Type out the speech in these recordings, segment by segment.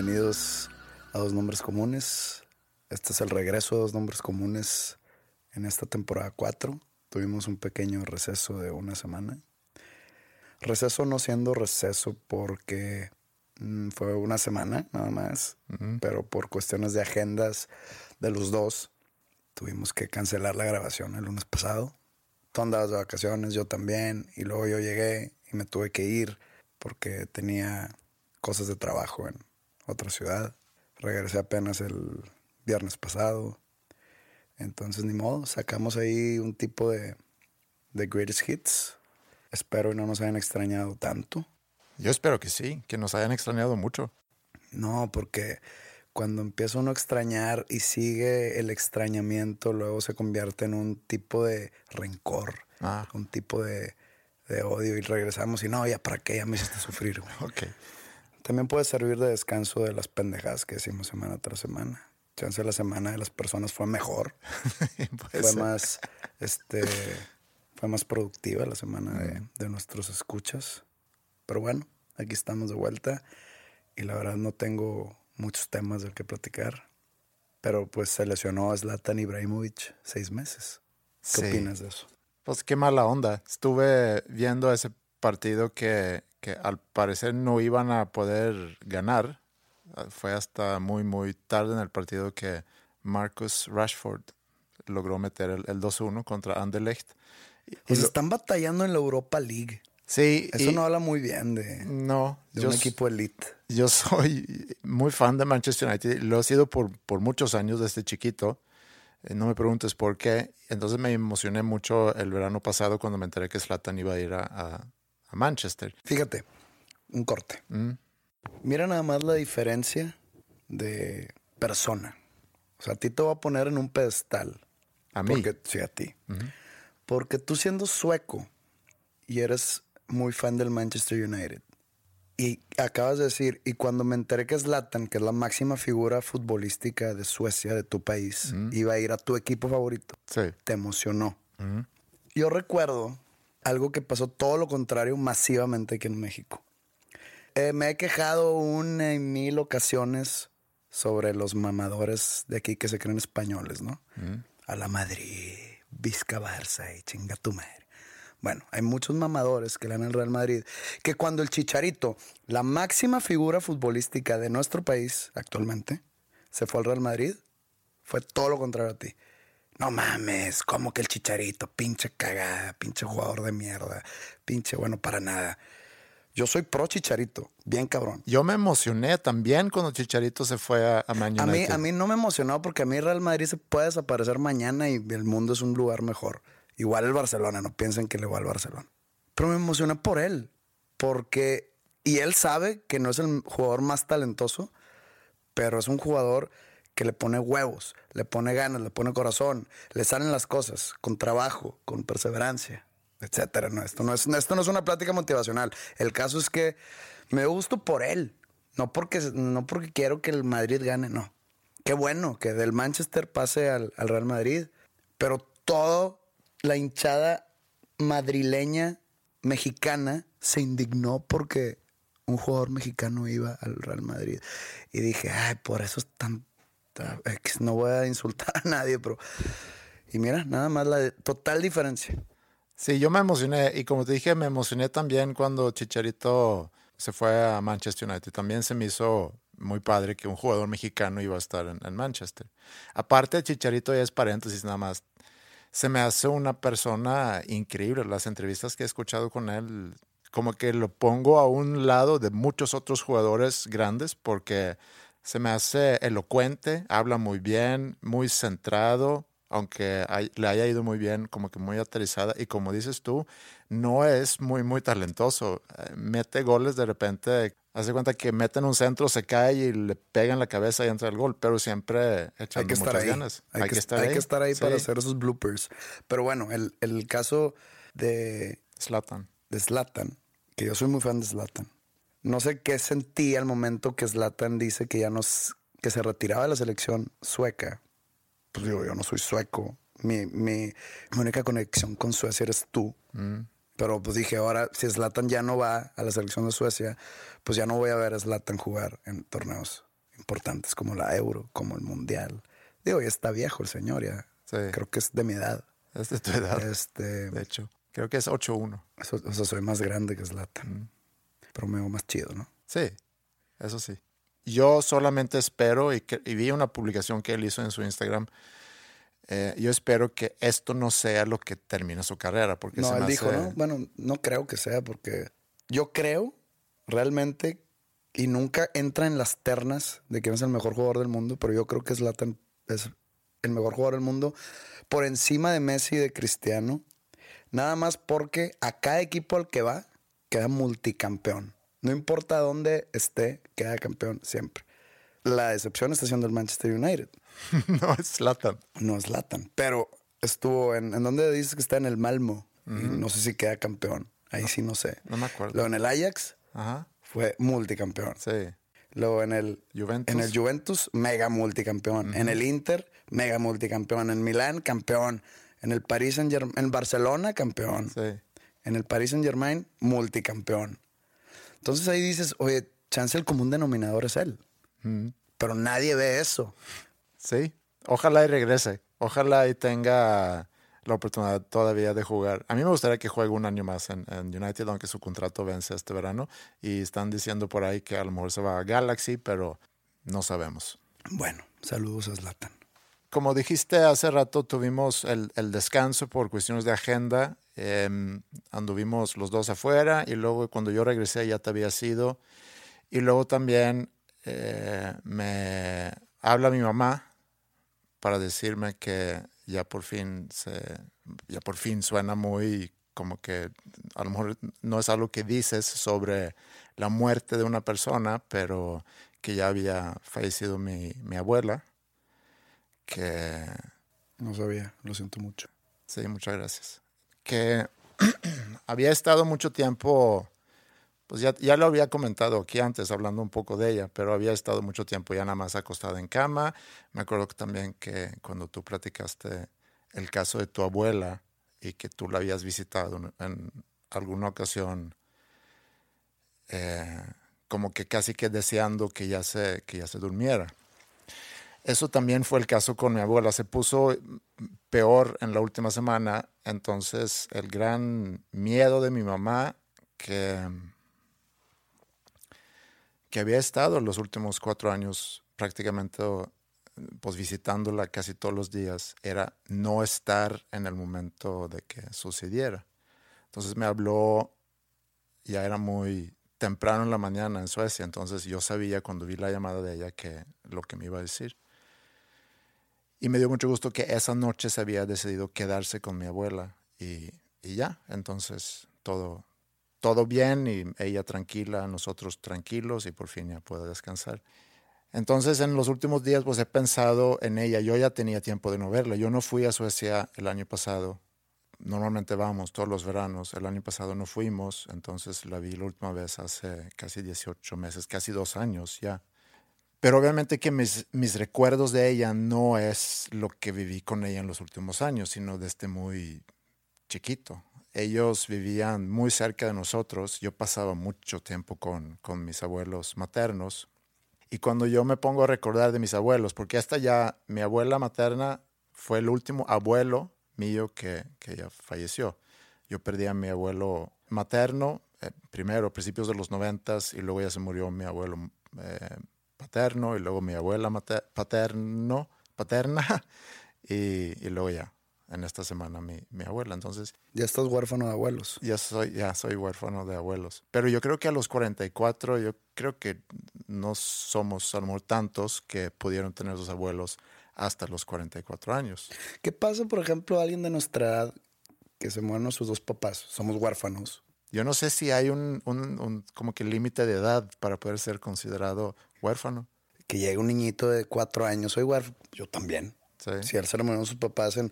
Bienvenidos a Dos Nombres Comunes. Este es el regreso de Dos Nombres Comunes en esta temporada 4. Tuvimos un pequeño receso de una semana. Receso no siendo receso porque mm, fue una semana nada más, pero por cuestiones de agendas de los dos tuvimos que cancelar la grabación el lunes pasado. Tú andabas de vacaciones, yo también, y luego yo llegué y me tuve que ir porque tenía cosas de trabajo en, otra ciudad. Regresé apenas el viernes pasado. Entonces, ni modo, sacamos ahí un tipo de, de greatest hits. Espero que no nos hayan extrañado tanto. Yo espero que sí, que nos hayan extrañado mucho. No, porque cuando empieza uno a extrañar y sigue el extrañamiento, luego se convierte en un tipo de rencor, Ah. un tipo de, de odio y regresamos y no, ya para qué, ya me hiciste sufrir. güey. Ok. También puede servir de descanso de las pendejadas que decimos semana tras semana. Chance la semana de las personas fue mejor, fue ser. más, este, fue más productiva la semana de, de nuestros escuchas. Pero bueno, aquí estamos de vuelta y la verdad no tengo muchos temas del que platicar. Pero pues se lesionó a Zlatan Ibrahimovic seis meses. ¿Qué Sí. opinas de eso? Pues qué mala onda. Estuve viendo ese partido que, que al parecer no iban a poder ganar. Ah, Fue hasta muy, muy tarde en el partido que Marcus Rashford logró meter el, el 2-1 contra Anderlecht. Pues están batallando en la Europa League. sí, Eso y- no habla muy bien de, no, de yo un equipo elite. Yo soy muy fan de Manchester United. Lo he sido por, por muchos años desde chiquito. Eh, No me preguntes por qué. Entonces me emocioné mucho el verano pasado cuando me enteré que Zlatan iba a ir a, a- a Manchester. Fíjate, un corte. Mm. Mira nada más la diferencia de persona. O sea, a ti te voy a poner en un pedestal. A mí. Porque, sí, a ti. Porque tú siendo sueco y eres muy fan del Manchester United. Y acabas de decir, y cuando me enteré que Zlatan, que es la máxima figura futbolística de Suecia, de tu país, iba a ir a tu equipo favorito, Sí. te emocionó. Yo recuerdo algo que pasó todo lo contrario masivamente aquí en México. Eh, me he quejado una y mil ocasiones sobre los mamadores de aquí que se creen españoles, ¿no? A la Madrid, Vizca Barça y chinga tu madre. Bueno, hay muchos mamadores que le dan al Real Madrid que cuando el Chicharito, la máxima figura futbolística de nuestro país actualmente, se fue al Real Madrid, fue todo lo contrario a ti. No mames, como que el chicharito, pinche cagada, pinche jugador de mierda, pinche bueno para nada. Yo soy pro chicharito, bien cabrón. Yo me emocioné también cuando Chicharito se fue a, a Man A mí, United. a mí no me emocionó porque a mí Real Madrid se puede desaparecer mañana y el mundo es un lugar mejor. Igual el Barcelona, no piensen que le va al Barcelona. Pero me emocioné por él, porque, y él sabe que no es el jugador más talentoso, pero es un jugador que le pone huevos, le pone ganas, le pone corazón, le salen las cosas con trabajo, con perseverancia, etcétera. No, esto no es, esto no es una plática motivacional. El caso es que me gusto por él, no porque, no porque quiero que el Madrid gane, no. qué bueno que del Manchester pase al, al Real Madrid, pero todo la hinchada madrileña mexicana se indignó porque un jugador mexicano iba al Real Madrid. Y dije, ay, por eso es tan... No voy a insultar a nadie, pero... Y mira, nada más la total diferencia. Sí, yo me emocioné y como te dije, me emocioné también cuando Chicharito se fue a Manchester United. También se me hizo muy padre que un jugador mexicano iba a estar en, en Manchester. Aparte, Chicharito ya es paréntesis nada más. Se me hace una persona increíble. Las entrevistas que he escuchado con él como que lo pongo a un lado de muchos otros jugadores grandes porque se me hace elocuente, habla muy bien, muy centrado, aunque le haya ido muy bien, como que muy aterrizada. Y como dices tú, no es muy, muy talentoso. Eh, mete goles de repente, hace cuenta que mete en un centro, se cae y le pega en la cabeza y entra el gol, pero siempre echando hay que estar muchas ahí. ganas. Hay, que, estar ahí. que estar ahí para hacer esos bloopers. Pero bueno, el, el caso de... Slatan de Zlatan, que yo soy muy fan de Zlatan. No sé qué sentí al momento que Zlatan dice que ya nos, que se retiraba de la selección sueca. Pues digo, yo no soy sueco. Mi, mi, única conexión con Suecia eres tú. Mm. Pero pues dije, ahora si Zlatan ya no va a la selección de Suecia, pues ya no voy a ver a Zlatan jugar en torneos importantes como la Euro, como el Mundial. Digo, ya está viejo el señor, ya. Creo que es de mi edad. Es de tu edad. Este, de hecho. Creo que es 8-1. O sea, soy más grande que Zlatan. Mm. Pero me veo más chido, ¿no? Sí, eso sí. Yo solamente espero, y, vi una publicación que él hizo en su Instagram, eh, yo espero que esto no sea lo que termine su carrera. Porque no, se él dijo, ¿no? Bueno, no creo que sea porque yo creo realmente y nunca entra en las ternas de quién es el mejor jugador del mundo, pero yo creo que Zlatan es el mejor jugador del mundo por encima de Messi y de Cristiano Nada más porque a cada equipo al que va queda multicampeón. No importa dónde esté, queda campeón siempre. La excepción está siendo el Manchester United. no es Latan. No es Latan. Pero estuvo en. ¿En dónde dices que está? En el Malmo. No sé si queda campeón. Ahí sí no sé. No me acuerdo. Luego en el Ajax fue multicampeón. Sí. Luego en el Juventus, en el Juventus mega multicampeón. En el Inter, mega multicampeón. En Milán, campeón. En el Saint Germain, en Barcelona, campeón. Sí. En el Paris Saint Germain, multicampeón. Entonces ahí dices, oye, chance el común denominador es él. Pero nadie ve eso. Sí. Ojalá y regrese. Ojalá y tenga la oportunidad todavía de jugar. A mí me gustaría que juegue un año más en, United, aunque su contrato vence este verano. Y están diciendo por ahí que a lo mejor se va a Galaxy, pero no sabemos. Bueno, saludos a Zlatan como dijiste hace rato, tuvimos el, descanso por cuestiones de agenda. Em, anduvimos los dos afuera y luego cuando yo regresé ya te había sido. Y luego también eh, me habla mi mamá para decirme que ya por fin se, ya por fin suena muy como que a lo mejor no es algo que dices sobre la muerte de una persona, pero que ya había fallecido mi, mi abuela que... No sabía, lo siento mucho. Sí, muchas gracias. Que había estado mucho tiempo, pues ya, ya lo había comentado aquí antes, hablando un poco de ella, pero había estado mucho tiempo ya nada más acostada en cama. Me acuerdo también que cuando tú platicaste el caso de tu abuela y que tú la habías visitado en alguna ocasión, eh, como que casi que deseando que ya se, que ya se durmiera. Eso también fue el caso con mi abuela. Se puso peor en la última semana. Entonces, el gran miedo de mi mamá, que, que había estado los últimos cuatro años prácticamente pues visitándola casi todos los días, era no estar en el momento de que sucediera. Entonces me habló, ya era muy temprano en la mañana en Suecia, entonces yo sabía cuando vi la llamada de ella que lo que me iba a decir. Y me dio mucho gusto que esa noche se había decidido quedarse con mi abuela y, y ya, entonces todo, todo bien y ella tranquila, nosotros tranquilos y por fin ya puedo descansar. Entonces en los últimos días pues he pensado en ella, yo ya tenía tiempo de no verla, yo no fui a Suecia el año pasado, normalmente vamos todos los veranos, el año pasado no fuimos, entonces la vi la última vez hace casi 18 meses, casi dos años ya. Pero obviamente que mis, mis recuerdos de ella no es lo que viví con ella en los últimos años, sino desde muy chiquito. Ellos vivían muy cerca de nosotros. Yo pasaba mucho tiempo con, con mis abuelos maternos. Y cuando yo me pongo a recordar de mis abuelos, porque hasta ya mi abuela materna fue el último abuelo mío que, que ya falleció. Yo perdí a mi abuelo materno, eh, primero a principios de los noventas, y luego ya se murió mi abuelo eh, paterno, y luego mi abuela paterno, paterna, y, y luego ya en esta semana mi, mi, abuela. Entonces. Ya estás huérfano de abuelos. Ya soy, ya soy huérfano de abuelos. Pero yo creo que a los 44, yo creo que no somos a lo mejor tantos que pudieron tener sus abuelos hasta los 44 años. ¿Qué pasa, por ejemplo, a alguien de nuestra edad que se mueren sus dos papás? Somos huérfanos. Yo no sé si hay un, un, un como que límite de edad para poder ser considerado huérfano. Que llegue un niñito de cuatro años, soy huérfano. Yo también. Sí. Si él se le murieron sus papás en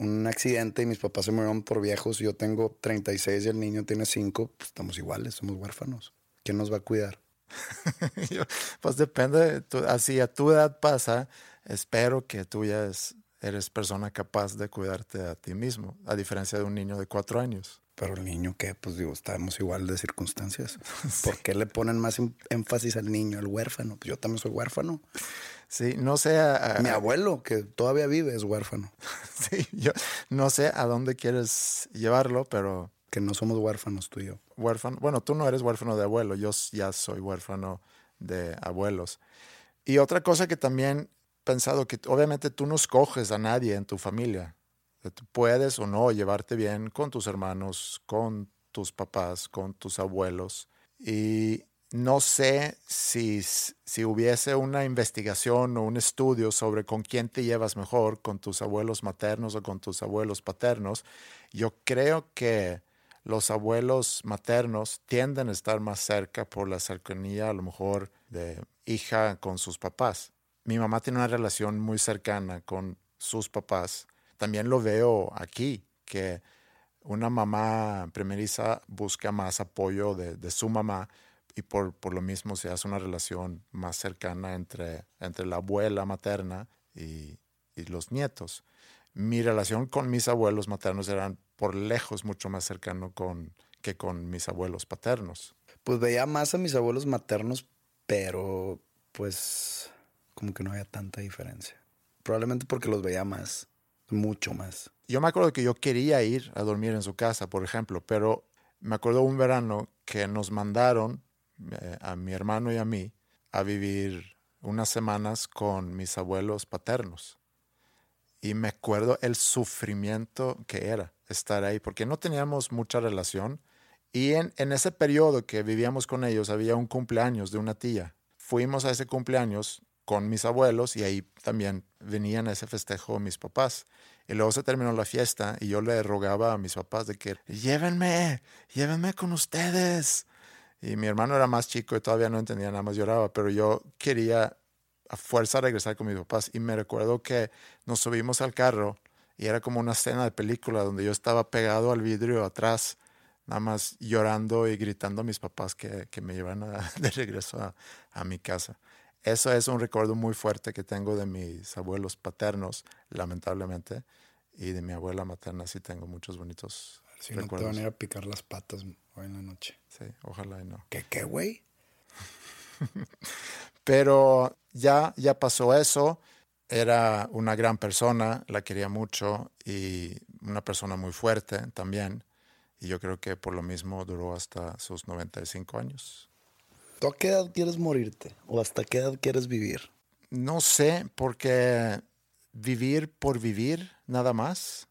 un accidente y mis papás se murieron por viejos yo tengo 36 y el niño tiene 5, pues estamos iguales, somos huérfanos. ¿Quién nos va a cuidar? pues depende, así a tu edad pasa, espero que tú ya es, eres persona capaz de cuidarte a ti mismo, a diferencia de un niño de cuatro años. Pero el niño, ¿qué? Pues digo, estamos igual de circunstancias. sí. ¿Por qué le ponen más énfasis al niño, al huérfano? Pues yo también soy huérfano. Sí, no sé. A, Mi abuelo, que todavía vive, es huérfano. Sí, yo no sé a dónde quieres llevarlo, pero. Que no somos huérfanos tú y yo. Huérfano. Bueno, tú no eres huérfano de abuelo, yo ya soy huérfano de abuelos. Y otra cosa que también he pensado, que obviamente tú no escoges a nadie en tu familia. Puedes o no llevarte bien con tus hermanos, con tus papás, con tus abuelos. Y no sé si, si hubiese una investigación o un estudio sobre con quién te llevas mejor, con tus abuelos maternos o con tus abuelos paternos. Yo creo que los abuelos maternos tienden a estar más cerca por la cercanía a lo mejor de hija con sus papás. Mi mamá tiene una relación muy cercana con sus papás. También lo veo aquí, que una mamá primeriza busca más apoyo de, su mamá y por, por, lo mismo se hace una relación más cercana entre, entre la abuela materna y, los nietos. Mi relación con mis abuelos maternos eran por lejos mucho más cercano que con mis abuelos paternos. Pues veía más a mis abuelos maternos, pero pues como que no había tanta diferencia. Probablemente porque los veía más, mucho más. Yo me acuerdo que yo quería ir a dormir en su casa, por ejemplo, pero me acuerdo un verano que nos mandaron eh, a mi hermano y a mí a vivir unas semanas con mis abuelos paternos. Y me acuerdo el sufrimiento que era estar ahí, porque no teníamos mucha relación. Y en, en ese periodo que vivíamos con ellos había un cumpleaños de una tía. Fuimos a ese cumpleaños con mis abuelos y ahí también venían a ese festejo mis papás. Y luego se terminó la fiesta y yo le rogaba a mis papás de que llévenme, llévenme con ustedes. Y mi hermano era más chico y todavía no entendía, nada más lloraba, pero yo quería a fuerza regresar con mis papás. Y me recuerdo que nos subimos al carro y era como una escena de película donde yo estaba pegado al vidrio atrás, nada más llorando y gritando a mis papás que, que me llevan de regreso a mi casa. Eso es un recuerdo muy fuerte que tengo de mis abuelos paternos, lamentablemente, y de mi abuela materna sí tengo muchos bonitos si recuerdos. no te van a ir a picar las patas hoy en la noche. Sí, ojalá y no. ¿Qué qué, güey? Pero ya, ya pasó eso. Era una gran persona, la quería mucho y una persona muy fuerte también. Y yo creo que por lo mismo duró hasta sus 95 años. ¿Tú a qué edad quieres morirte? ¿O hasta qué edad quieres vivir? No sé, porque vivir por vivir, nada más.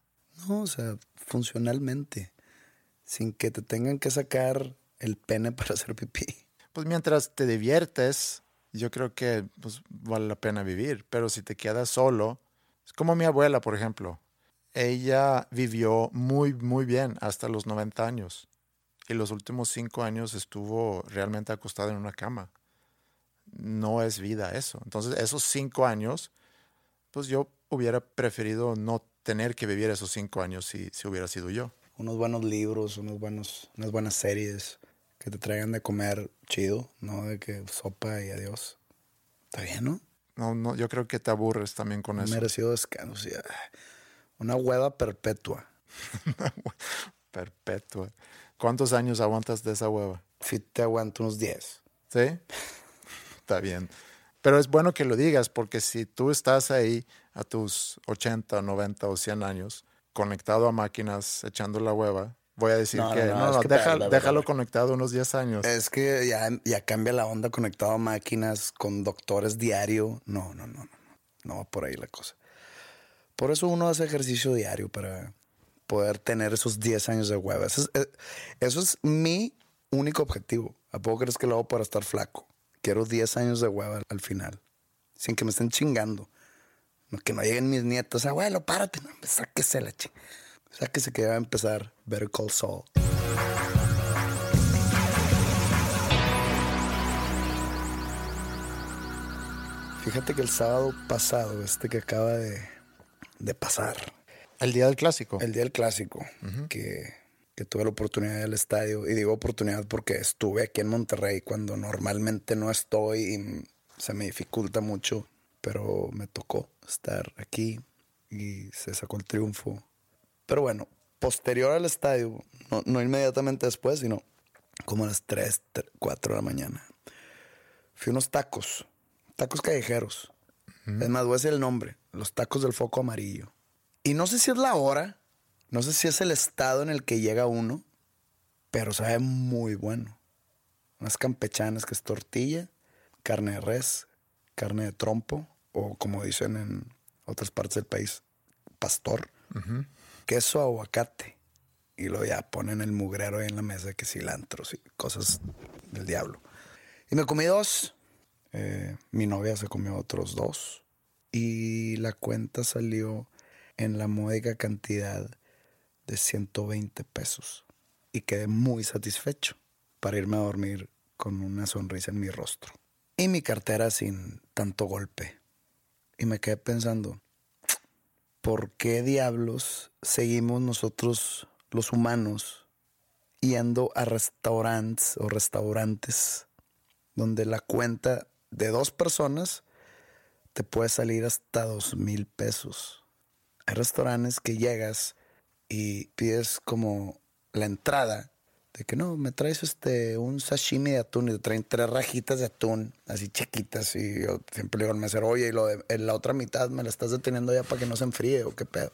No, o sea, funcionalmente, sin que te tengan que sacar el pene para hacer pipí. Pues mientras te diviertes, yo creo que pues, vale la pena vivir, pero si te quedas solo, es como mi abuela, por ejemplo. Ella vivió muy, muy bien hasta los 90 años y los últimos cinco años estuvo realmente acostada en una cama. No es vida eso. Entonces, esos cinco años, pues yo hubiera preferido no tener que vivir esos cinco años si, si hubiera sido yo. Unos buenos libros, unos buenos, unas buenas series que te traigan de comer chido, no de que sopa y adiós. Está bien, ¿no? No, no, yo creo que te aburres también con eso. Merecido descanso. sí. Una hueva perpetua. Perpetua. ¿Cuántos años aguantas de esa hueva? Si te aguanto unos 10. ¿Sí? Está bien. Pero es bueno que lo digas porque si tú estás ahí a tus 80, 90 o 100 años conectado a máquinas echando la hueva, voy a decir No, que no, no, no, no, que deja- déjalo conectado unos 10 años. Es que ya, ya cambia la onda conectado a máquinas con doctores diario. No, no, no, no. No No va por ahí la cosa. Por eso uno hace ejercicio diario para poder tener esos 10 años de hueva. Eso es, eh, eso es mi único objetivo. ¿A poco crees que lo hago para estar flaco? Quiero 10 años de hueva al final. Sin que me estén chingando. Que no lleguen mis nietos. Abuelo, párate. No, hombre, sáquese la ching. Sáquese que va a empezar Better Call Saul. Fíjate que el sábado pasado, este que acaba de, de pasar, El día del clásico. el día del clásico, que, que tuve la oportunidad del estadio, y digo oportunidad porque estuve aquí en Monterrey cuando normalmente no estoy y se me dificulta mucho, pero me tocó estar aquí y se sacó el triunfo. Pero bueno, posterior al estadio, no, no inmediatamente después, sino como a las 3, 4 de la mañana, fui a unos tacos, tacos callejeros. Es más, voy a decir el nombre, los tacos del foco amarillo. Y no sé si es la hora, no sé si es el estado en el que llega uno, pero sabe muy bueno. Unas campechanas que es tortilla, carne de res, carne de trompo, o como dicen en otras partes del país, pastor, queso, aguacate. Y luego ya ponen el mugrero ahí en la mesa, que cilantros y cosas del diablo. Y me comí dos. Eh, mi novia se comió otros dos. Y la cuenta salió en la módica cantidad de 120 pesos. Y quedé muy satisfecho para irme a dormir con una sonrisa en mi rostro. Y mi cartera sin tanto golpe. Y me quedé pensando, ¿por qué diablos seguimos nosotros los humanos yendo a restaurantes o restaurantes donde la cuenta de dos personas te puede salir hasta dos mil pesos? Hay restaurantes que llegas y pides como la entrada de que no, me traes este un sashimi de atún y te traen tres rajitas de atún así chiquitas y yo siempre le digo al mesero, oye, y lo de, en la otra mitad me la estás deteniendo ya para que no se enfríe o qué pedo.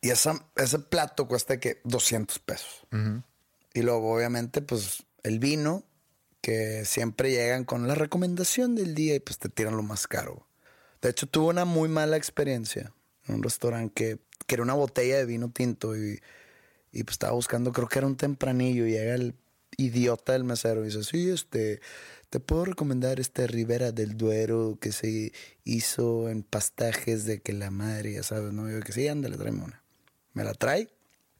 Y esa, ese plato cuesta que 200 pesos. Y luego obviamente pues el vino que siempre llegan con la recomendación del día y pues te tiran lo más caro. De hecho, tuve una muy mala experiencia en un restaurante que quería una botella de vino tinto y, y pues estaba buscando, creo que era un tempranillo y llega el idiota del mesero y dice, sí, este, te puedo recomendar este Ribera del Duero que se hizo en pastajes de que la madre, ya sabes, ¿no? Yo que sí, ándale, tráeme una. Me la trae.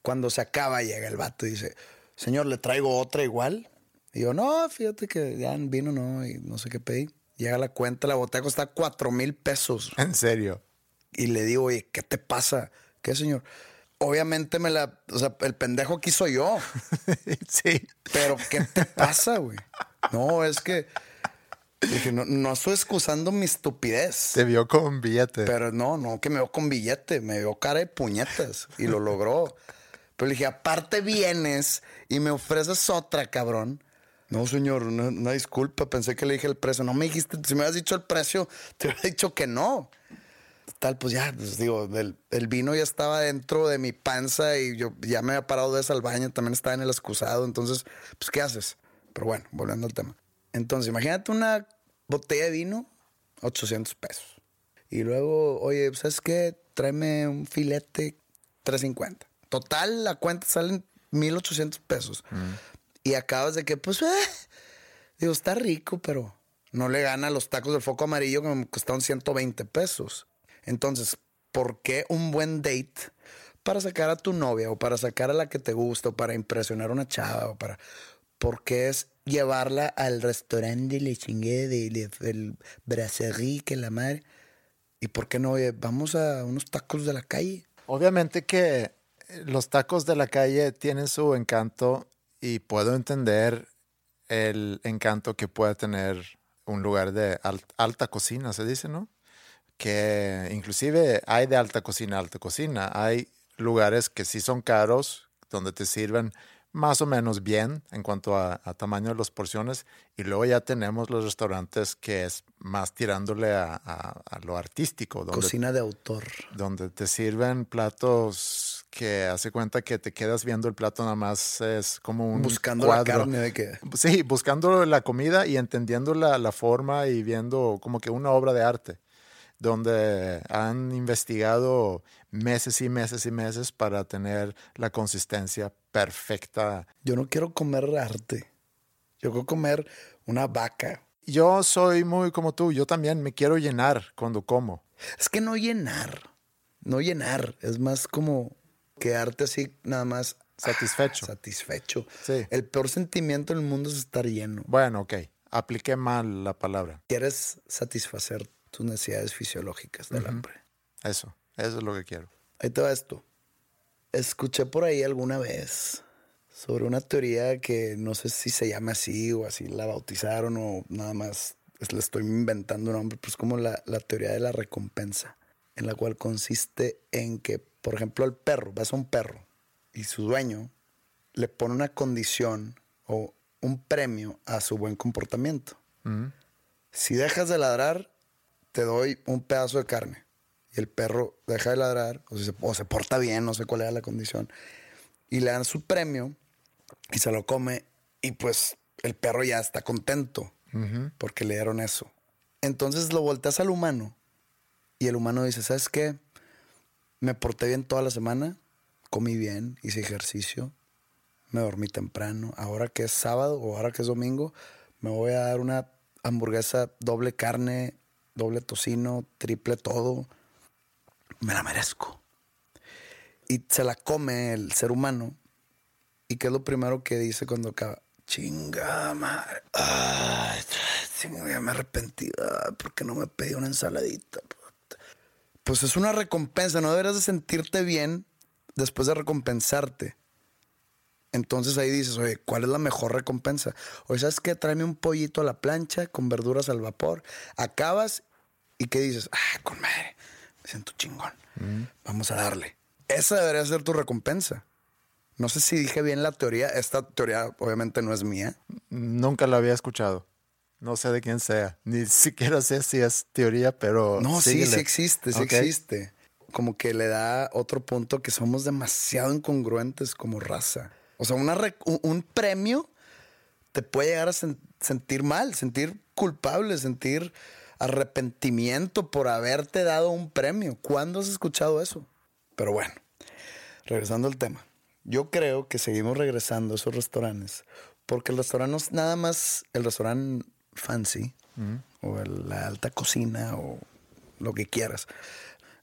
Cuando se acaba llega el vato y dice, señor, ¿le traigo otra igual? Y yo, no, fíjate que ya vino no, y no sé qué pedí. Llega la cuenta, la botella cuesta cuatro mil pesos. En serio. Y le digo, oye, ¿qué te pasa? ¿Qué, señor? Obviamente me la... O sea, el pendejo aquí soy yo. sí. Pero, ¿qué te pasa, güey? No, es que... Dije, no, no estoy excusando mi estupidez. Te vio con billete. Pero no, no, que me vio con billete, me vio cara de puñetas y lo logró. Pero le dije, aparte vienes y me ofreces otra, cabrón. No, señor, una, una disculpa, pensé que le dije el precio. No me dijiste, si me hubieras dicho el precio, te hubiera dicho que no. Tal, pues ya, pues digo, el, el vino ya estaba dentro de mi panza y yo ya me había parado de esa al baño, también estaba en el excusado, entonces, pues, ¿qué haces? Pero bueno, volviendo al tema. Entonces, imagínate una botella de vino, 800 pesos. Y luego, oye, ¿sabes qué? Tráeme un filete, 350. Total, la cuenta salen 1800 pesos. Y acabas de que, pues, eh, digo, está rico, pero no le gana a los tacos del foco amarillo que me costaron 120 pesos. Entonces, ¿por qué un buen date para sacar a tu novia o para sacar a la que te gusta o para impresionar a una chava o para... ¿Por qué es llevarla al restaurante de le de- del brasserie que la madre? ¿Y por qué no? Vamos a unos tacos de la calle. Obviamente que los tacos de la calle tienen su encanto y puedo entender el encanto que puede tener un lugar de alta cocina, se dice, ¿no? Que inclusive hay de alta cocina, alta cocina. Hay lugares que sí son caros, donde te sirven más o menos bien en cuanto a, tamaño de las porciones. Y luego ya tenemos los restaurantes que es más tirándole a, lo artístico. Cocina de autor. Donde te sirven platos que hace cuenta que te quedas viendo el plato nada más es como un buscando la carne de que sí buscando la comida y entendiendo la, la forma y viendo como que una obra de arte donde han investigado meses y meses y meses para tener la consistencia perfecta. Yo no quiero comer arte. Yo quiero comer una vaca. Yo soy muy como tú. Yo también me quiero llenar cuando como. Es que no llenar. No llenar. Es más como quedarte así nada más satisfecho. satisfecho. Sí. El peor sentimiento del mundo es estar lleno. Bueno, ok. Apliqué mal la palabra. Quieres satisfacer tus necesidades fisiológicas del hambre. Eso, eso es lo que quiero. Ahí te va esto. Escuché por ahí alguna vez sobre una teoría que no sé si se llama así o así la bautizaron o nada más le estoy inventando un nombre, pues como la, la teoría de la recompensa, en la cual consiste en que, por ejemplo, el perro, ves a un perro y su dueño le pone una condición o un premio a su buen comportamiento. Si dejas de ladrar, te doy un pedazo de carne. Y el perro deja de ladrar, o se, porta bien, no sé cuál era la condición. Y le dan su premio y se lo come. Y pues el perro ya está contento porque le dieron eso. Entonces lo volteas al humano y el humano dice, ¿sabes qué? Me porté bien toda la semana, comí bien, hice ejercicio, me dormí temprano. Ahora que es sábado o ahora que es domingo, me voy a dar una hamburguesa doble carne doble tocino, triple todo, me la merezco. Y se la come el ser humano. ¿Y qué es lo primero que dice cuando acaba? Chinga madre. Ay, ya me arrepentí. porque no me pedí una ensaladita? Pues es una recompensa. No deberías de sentirte bien después de recompensarte. Entonces ahí dices, oye, ¿cuál es la mejor recompensa? Oye, ¿sabes qué? Tráeme un pollito a la plancha con verduras al vapor. Acabas y ¿qué dices? Ah, con madre, me siento chingón. Mm. Vamos a darle. Esa debería ser tu recompensa. No sé si dije bien la teoría. Esta teoría obviamente no es mía. Nunca la había escuchado. No sé de quién sea. Ni siquiera sé si es teoría, pero. No, sí, sí existe, sí existe. Como que le da otro punto que somos demasiado incongruentes como raza. O sea, una un premio te puede llegar a sentir mal, sentir culpable, sentir arrepentimiento por haberte dado un premio. ¿Cuándo has escuchado eso? Pero bueno, regresando al tema. Yo creo que seguimos regresando a esos restaurantes porque el restaurante no es nada más el restaurante fancy o la alta cocina o lo que quieras.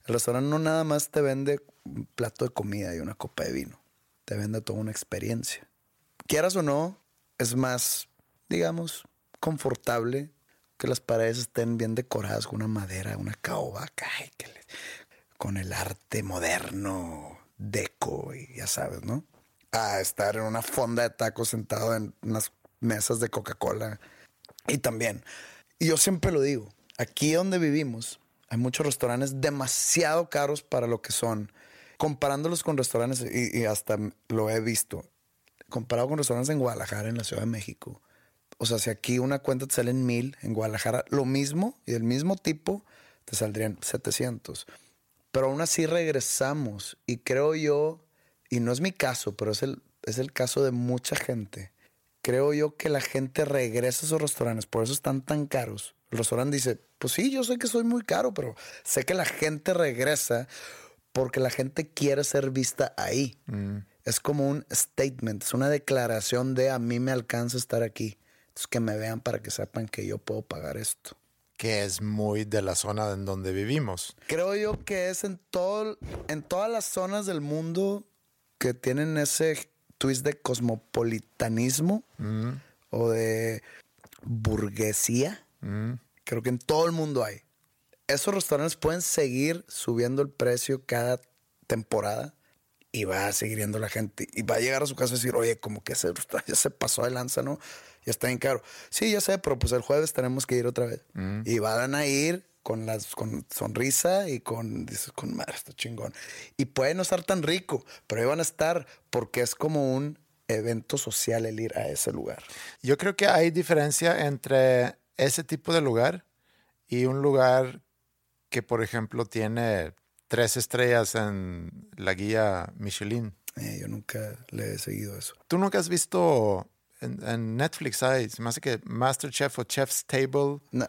El restaurante no nada más te vende un plato de comida y una copa de vino. Te vende toda una experiencia. Quieras o no, es más, digamos, confortable que las paredes estén bien decoradas con una madera, una caoba, con el arte moderno, deco ya sabes, ¿no? A estar en una fonda de tacos sentado en unas mesas de Coca-Cola. Y también, y yo siempre lo digo, aquí donde vivimos hay muchos restaurantes demasiado caros para lo que son. Comparándolos con restaurantes, y hasta lo he visto, comparado con restaurantes en Guadalajara, en la Ciudad de México, o sea, si aquí una cuenta te sale en mil, en Guadalajara lo mismo y del mismo tipo, te saldrían 700. Pero aún así regresamos y creo yo, y no es mi caso, pero es el, es el caso de mucha gente. Creo yo que la gente regresa a esos restaurantes, por eso están tan caros. El restaurante dice, pues sí, yo sé que soy muy caro, pero sé que la gente regresa porque la gente quiere ser vista ahí. Mm. Es como un statement, es una declaración de a mí me alcanza estar aquí que me vean para que sepan que yo puedo pagar esto. Que es muy de la zona en donde vivimos. Creo yo que es en, todo, en todas las zonas del mundo que tienen ese twist de cosmopolitanismo mm. o de burguesía. Mm. Creo que en todo el mundo hay. Esos restaurantes pueden seguir subiendo el precio cada temporada y va a seguir yendo la gente. Y va a llegar a su casa y decir, oye, como que se, ya se pasó de lanza, ¿no? Ya está bien caro. Sí, ya sé, pero pues el jueves tenemos que ir otra vez. Y van a ir con las con sonrisa y con dices con madre está chingón y puede no estar tan rico pero ahí van a estar porque es como un evento social el ir a ese lugar yo creo que hay diferencia entre ese tipo de lugar y un lugar que por ejemplo tiene tres estrellas en la guía Michelin. Eh, yo nunca le he seguido eso. Tú nunca has visto en, Netflix hay se me hace que Masterchef o Chef's Table. No.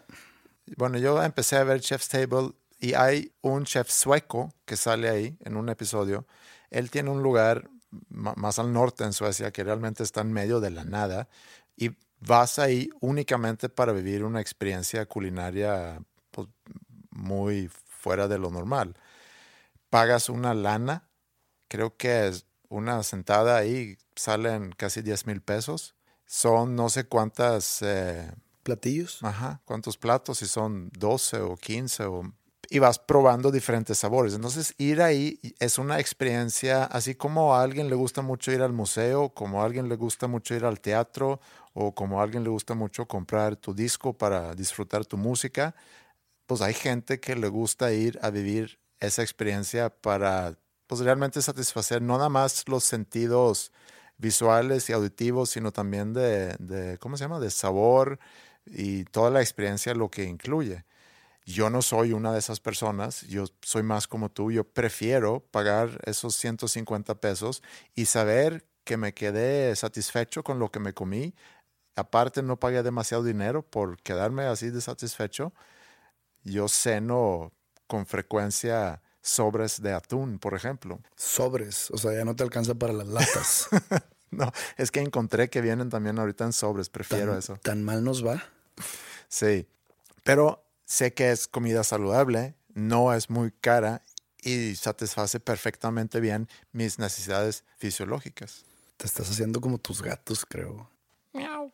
Bueno, yo empecé a ver Chef's Table y hay un chef sueco que sale ahí en un episodio. Él tiene un lugar más al norte en Suecia que realmente está en medio de la nada y vas ahí únicamente para vivir una experiencia culinaria pues, muy fuera de lo normal. Pagas una lana, creo que es una sentada ahí salen casi 10 mil pesos. Son no sé cuántas eh, platillos. Ajá, cuántos platos, si son 12 o 15 o y vas probando diferentes sabores. Entonces, ir ahí es una experiencia, así como a alguien le gusta mucho ir al museo, como a alguien le gusta mucho ir al teatro, o como a alguien le gusta mucho comprar tu disco para disfrutar tu música, pues hay gente que le gusta ir a vivir esa experiencia para, pues realmente satisfacer no nada más los sentidos visuales y auditivos, sino también de, de ¿cómo se llama?, de sabor, y toda la experiencia lo que incluye. Yo no soy una de esas personas, yo soy más como tú, yo prefiero pagar esos 150 pesos y saber que me quedé satisfecho con lo que me comí. Aparte no pagué demasiado dinero por quedarme así de satisfecho. Yo ceno con frecuencia sobres de atún, por ejemplo. Sobres, o sea, ya no te alcanza para las latas. no, es que encontré que vienen también ahorita en sobres, prefiero eso. ¿Tan mal nos va? Sí, pero sé que es comida saludable, no es muy cara y satisface perfectamente bien mis necesidades fisiológicas. Te estás haciendo como tus gatos, creo. Miau.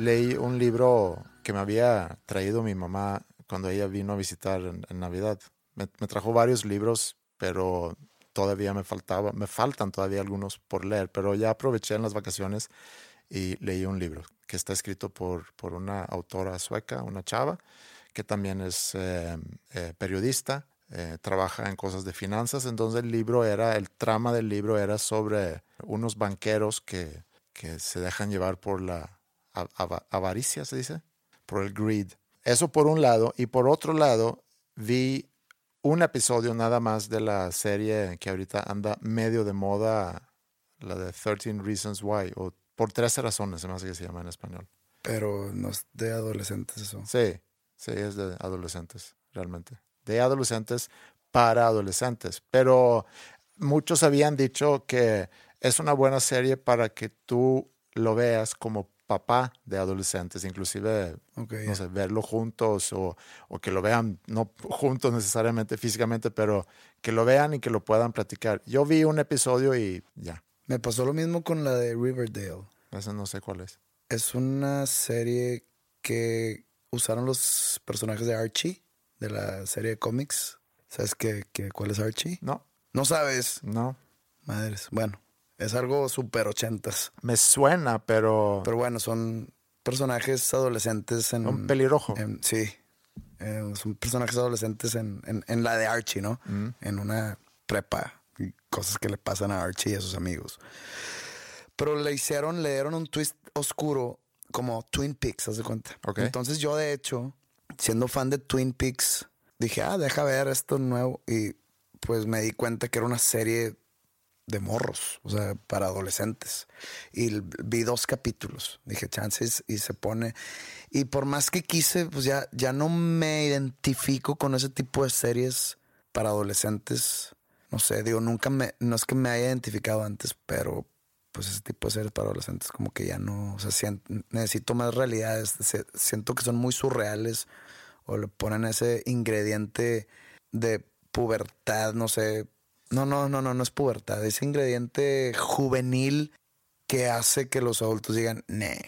leí un libro que me había traído mi mamá cuando ella vino a visitar en, Navidad. Me, trajo varios libros, pero todavía me faltaba, me faltan todavía algunos por leer, pero ya aproveché en las vacaciones y leí un libro que está escrito por, por una autora sueca, una chava, que también es eh, eh, periodista, eh, trabaja en cosas de finanzas. Entonces el libro era, el trama del libro era sobre unos banqueros que, que se dejan llevar por la avaricia, se dice, por el greed. Eso por un lado. Y por otro lado, vi un episodio nada más de la serie que ahorita anda medio de moda, la de 13 Reasons Why, o por 13 razones, se me hace que se llama en español. Pero no es de adolescentes eso. Sí, sí, es de adolescentes, realmente. De adolescentes para adolescentes. Pero muchos habían dicho que es una buena serie para que tú lo veas como papá de adolescentes, inclusive, no sé, verlo juntos o, o, que lo vean, no juntos necesariamente físicamente, pero que lo vean y que lo puedan platicar. Yo vi un episodio y ya. Me pasó lo mismo con la de Riverdale. Esa no sé cuál es. Es una serie que usaron los personajes de Archie, de la serie de cómics. ¿Sabes qué, qué, cuál es Archie? No. ¿No sabes? No. Madres. Bueno, Es algo súper ochentas. Me suena, pero... Pero bueno, son personajes adolescentes en... Un pelirrojo. en- sí. Eh, son personajes adolescentes en, en- en la de Archie, ¿no? Mm. En una prepa. Y cosas que le pasan a Archie y a sus amigos. Pero le hicieron, le dieron un twist oscuro como Twin Peaks, ¿haz de cuenta? Ok. Entonces yo, de hecho, siendo fan de Twin Peaks, dije, ah, deja ver esto nuevo. Y pues me di cuenta que era una serie de morros, o sea, para adolescentes. Y vi dos capítulos. Dije, chances, y se pone. Y por más que quise, pues ya, ya no me identifico con ese tipo de series para adolescentes. No sé, digo, nunca me, no es que me haya identificado antes, pero pues ese tipo de series para adolescentes como que ya no, o sea, necesito más realidades. Siento que son muy surreales o le ponen ese ingrediente de pubertad, no sé. No, no, no, no, no es pubertad. Ese ingrediente juvenil que hace que los adultos digan, nee.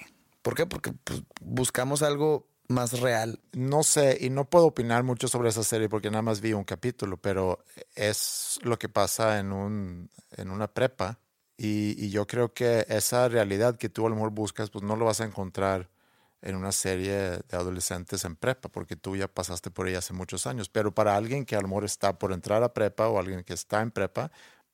¿Por qué? Porque pues, buscamos algo más real. No sé, y no puedo opinar mucho sobre esa serie porque nada más vi un capítulo, pero es lo que pasa en, un, en una prepa. Y, y yo creo que esa realidad que tú a lo mejor buscas, pues no lo vas a encontrar en una serie de adolescentes en prepa, porque tú ya pasaste por ella hace muchos años. Pero para alguien que a lo está por entrar a prepa o alguien que está en prepa,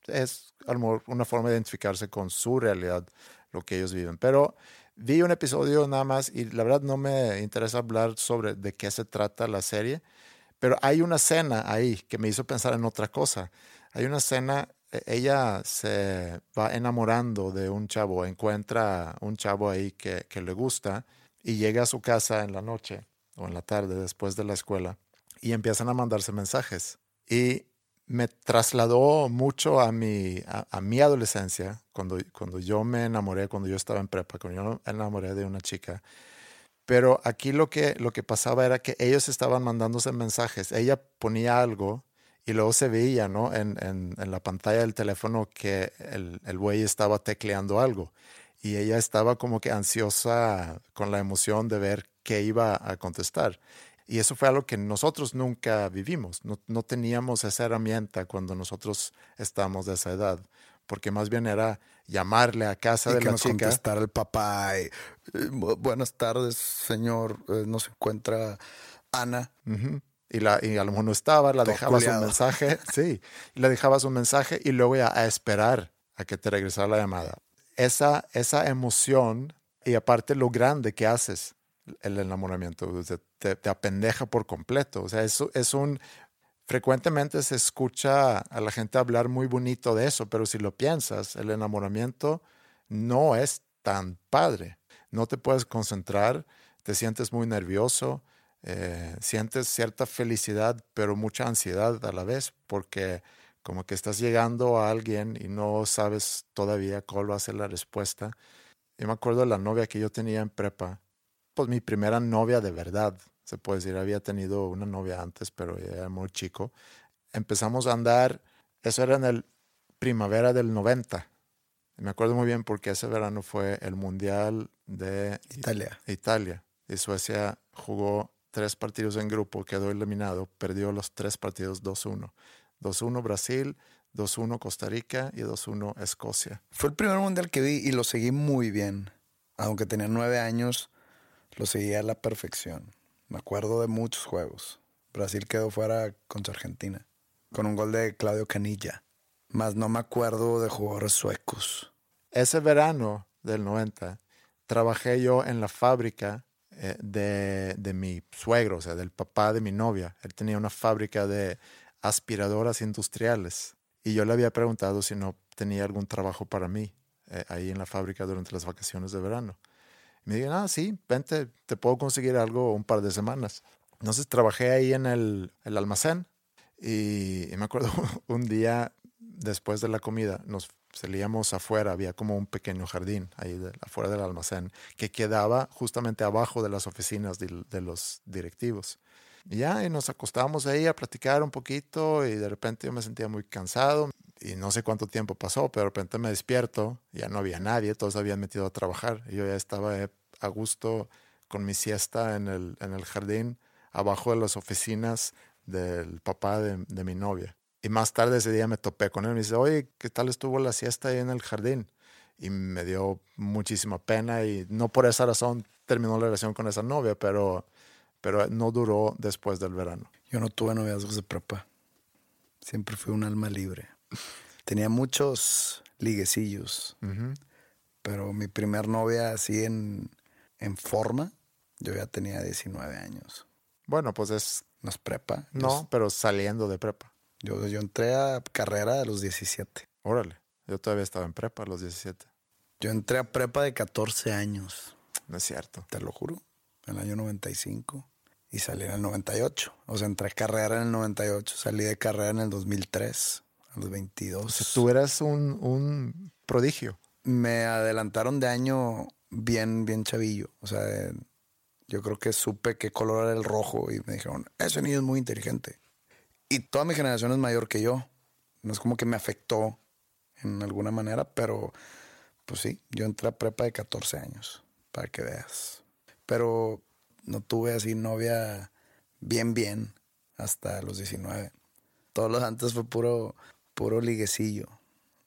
es a una forma de identificarse con su realidad, lo que ellos viven. Pero vi un episodio nada más y la verdad no me interesa hablar sobre de qué se trata la serie, pero hay una escena ahí que me hizo pensar en otra cosa. Hay una escena, e- ella se va enamorando de un chavo, encuentra un chavo ahí que le gusta y llega a su casa en la noche o en la tarde después de la escuela y empiezan a mandarse mensajes. Y me trasladó mucho a mi, a, mi adolescencia, cuando, cuando yo me enamoré, cuando yo estaba en prepa, cuando yo me enamoré de una chica. Pero aquí lo que, lo que pasaba era que ellos estaban mandándose mensajes. Ella ponía algo y luego se veía ¿no? en, en, en la pantalla del teléfono que el, el güey estaba tecleando algo. Y ella estaba como que ansiosa con la emoción de ver qué iba a contestar. Y eso fue algo que nosotros nunca vivimos. No, no teníamos esa herramienta cuando nosotros estábamos de esa edad. Porque más bien era llamarle a casa y de que la nos chica. contestara el papá. y, eh, bu- buenas tardes, señor. Eh, no se encuentra Ana. Y, la, y a lo mejor no estaba, la Todo dejabas un mensaje, sí, y le dejabas un mensaje y luego ya a esperar a que te regresara la llamada. Esa, esa emoción y aparte lo grande que haces el enamoramiento, te, te apendeja por completo. O sea, eso es un... Frecuentemente se escucha a la gente hablar muy bonito de eso, pero si lo piensas, el enamoramiento no es tan padre. No te puedes concentrar, te sientes muy nervioso, eh, sientes cierta felicidad, pero mucha ansiedad a la vez, porque como que estás llegando a alguien y no sabes todavía cuál va a ser la respuesta. Yo me acuerdo de la novia que yo tenía en prepa, pues mi primera novia de verdad, se puede decir, había tenido una novia antes, pero ella era muy chico. Empezamos a andar, eso era en el primavera del 90. Y me acuerdo muy bien porque ese verano fue el Mundial de Italia. Italia. Y Suecia jugó tres partidos en grupo, quedó eliminado, perdió los tres partidos 2-1. 2-1 Brasil, 2-1 Costa Rica y 2-1 Escocia. Fue el primer mundial que vi y lo seguí muy bien. Aunque tenía nueve años, lo seguí a la perfección. Me acuerdo de muchos juegos. Brasil quedó fuera contra Argentina, con un gol de Claudio Canilla. Más no me acuerdo de jugadores suecos. Ese verano del 90 trabajé yo en la fábrica eh, de, de mi suegro, o sea, del papá de mi novia. Él tenía una fábrica de aspiradoras industriales y yo le había preguntado si no tenía algún trabajo para mí eh, ahí en la fábrica durante las vacaciones de verano. Y me dijeron, ah, sí, vente, te puedo conseguir algo un par de semanas. Entonces trabajé ahí en el, el almacén y, me acuerdo un día después de la comida nos salíamos afuera, había como un pequeño jardín ahí afuera del almacén que quedaba justamente abajo de las oficinas de los directivos. Y ya, y nos acostábamos ahí a platicar un poquito y de repente yo me sentía muy cansado y no sé cuánto tiempo pasó, pero de repente me despierto, ya no había nadie, todos habían metido a trabajar y yo ya estaba eh, a gusto con mi siesta en el, en el jardín abajo de las oficinas del papá de, de mi novia. Y más tarde ese día me topé con él y me dice, oye, ¿qué tal estuvo la siesta ahí en el jardín? Y me dio muchísima pena y no por esa razón terminó la relación con esa novia, pero, pero no duró después del verano. Yo no tuve noviazgos de prepa. Siempre fui un alma libre. Tenía muchos liguecillos, pero mi primer novia así en, en forma, yo ya tenía 19 años. Bueno, pues es... ¿No es prepa? No, pero saliendo de prepa. Yo, yo entré a carrera a los 17. Órale, yo todavía estaba en prepa a los 17. Yo entré a prepa de 14 años. No es cierto. Te lo juro. En el año 95. Y salí en el 98. O sea, entré a carrera en el 98. Salí de carrera en el 2003. A los 22. O sea, tú eras un, un prodigio. Me adelantaron de año bien, bien chavillo. O sea, yo creo que supe qué color era el rojo y me dijeron, ese niño es muy inteligente. Y toda mi generación es mayor que yo. No es como que me afectó en alguna manera, pero pues sí, yo entré a prepa de 14 años, para que veas. Pero no tuve así novia bien, bien hasta los 19. Todos los antes fue puro, puro liguecillo.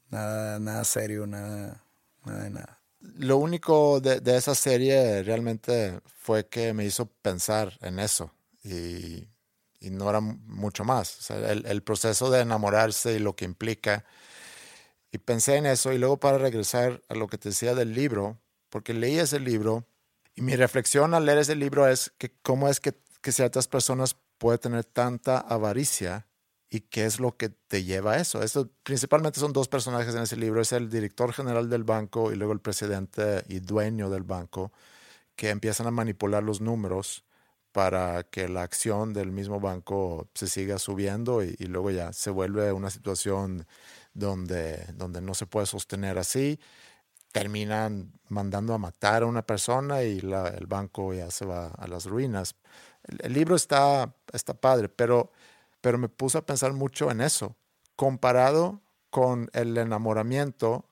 Nada, nada serio, nada, nada de nada. Lo único de, de, esa serie realmente fue que me hizo pensar en eso y, y no era mucho más. El, el, proceso de enamorarse y lo que implica. Y pensé en eso y luego para regresar a lo que te decía del libro, porque leí ese libro mi reflexión al leer ese libro es que cómo es que, ciertas personas pueden tener tanta avaricia y qué es lo que te lleva a eso. Eso principalmente son dos personajes en ese libro, es el director general del banco y luego el presidente y dueño del banco que empiezan a manipular los números para que la acción del mismo banco se siga subiendo y, y luego ya se vuelve una situación donde, donde no se puede sostener así. Terminan mandando a matar a una persona y el banco ya se va a las ruinas. El, libro está, está padre, pero pero me puse a pensar mucho en eso, comparado con el enamoramiento,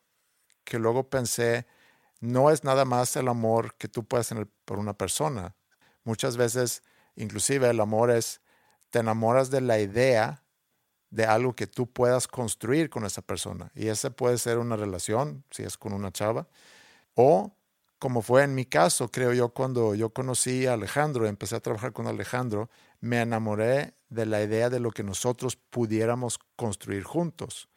que luego pensé, no es nada más el amor que tú puedes tener por una persona. Muchas veces, inclusive el amor es, te enamoras de la idea de algo que tú puedas construir con esa persona. Y esa puede ser una relación, si es con una chava, o como fue en mi caso, creo yo, cuando yo conocí a Alejandro, empecé a trabajar con Alejandro, me enamoré de la idea de lo que nosotros pudiéramos construir juntos.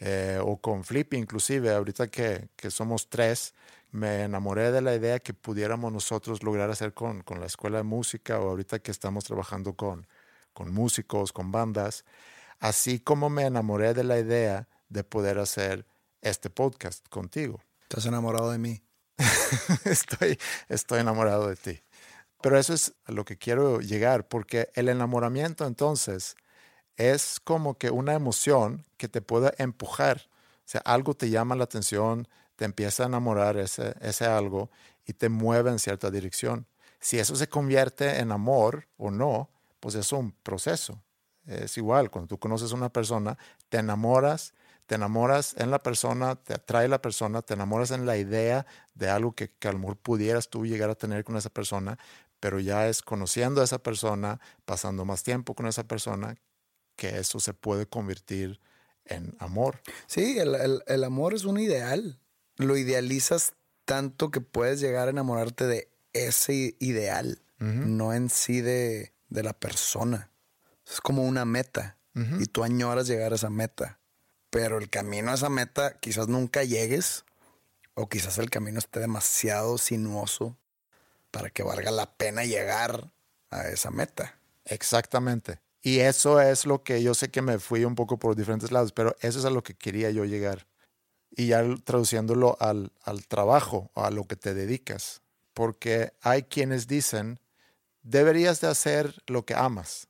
Eh, o con Flippy inclusive, ahorita que, que, somos tres, me enamoré de la idea que pudiéramos nosotros lograr hacer con, con la escuela de música o ahorita que estamos trabajando con, con músicos, con bandas, así como me enamoré de la idea de poder hacer este podcast contigo. ¿Estás enamorado de mí? estoy, estoy enamorado de ti. Pero eso es a lo que quiero llegar, porque el enamoramiento entonces es como que una emoción que te puede empujar. O sea, algo te llama la atención, te empieza a enamorar ese, ese algo y te mueve en cierta dirección. Si eso se convierte en amor o no, pues es un proceso. Es igual, cuando tú conoces a una persona, te enamoras, te enamoras en la persona, te atrae la persona, te enamoras en la idea de algo que, que a lo mejor pudieras tú llegar a tener con esa persona, pero ya es conociendo a esa persona, pasando más tiempo con esa persona, que eso se puede convertir en amor. Sí, el, el, el amor es un ideal. Lo idealizas tanto que puedes llegar a enamorarte de ese ideal, uh -huh. no en sí de, de, la persona. Es como una meta uh -huh. y tú añoras llegar a esa meta. Pero el camino a esa meta quizás nunca llegues o quizás el camino esté demasiado sinuoso para que valga la pena llegar a esa meta. Exactamente. Y eso es lo que yo sé que me fui un poco por diferentes lados, pero eso es a lo que quería yo llegar. Y ya traduciéndolo al, al trabajo, a lo que te dedicas. Porque hay quienes dicen, deberías de hacer lo que amas.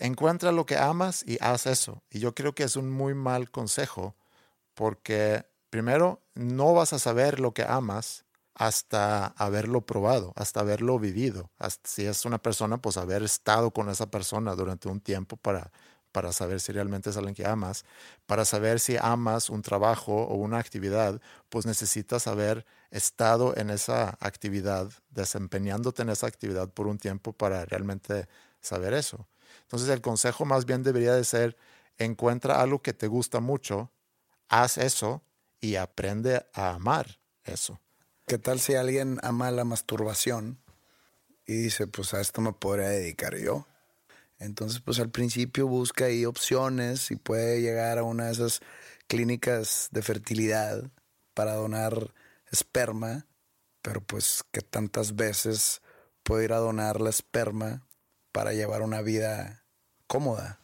Encuentra lo que amas y haz eso. Y yo creo que es un muy mal consejo porque primero no vas a saber lo que amas hasta haberlo probado, hasta haberlo vivido. Si es una persona, pues haber estado con esa persona durante un tiempo para, para saber si realmente es alguien que amas. Para saber si amas un trabajo o una actividad, pues necesitas haber estado en esa actividad, desempeñándote en esa actividad por un tiempo para realmente saber eso. Entonces el consejo más bien debería de ser, encuentra algo que te gusta mucho, haz eso y aprende a amar eso. ¿Qué tal si alguien ama la masturbación y dice, pues a esto me podría dedicar yo? Entonces, pues al principio busca ahí opciones y puede llegar a una de esas clínicas de fertilidad para donar esperma, pero pues que tantas veces puede ir a donar la esperma para llevar una vida cómoda.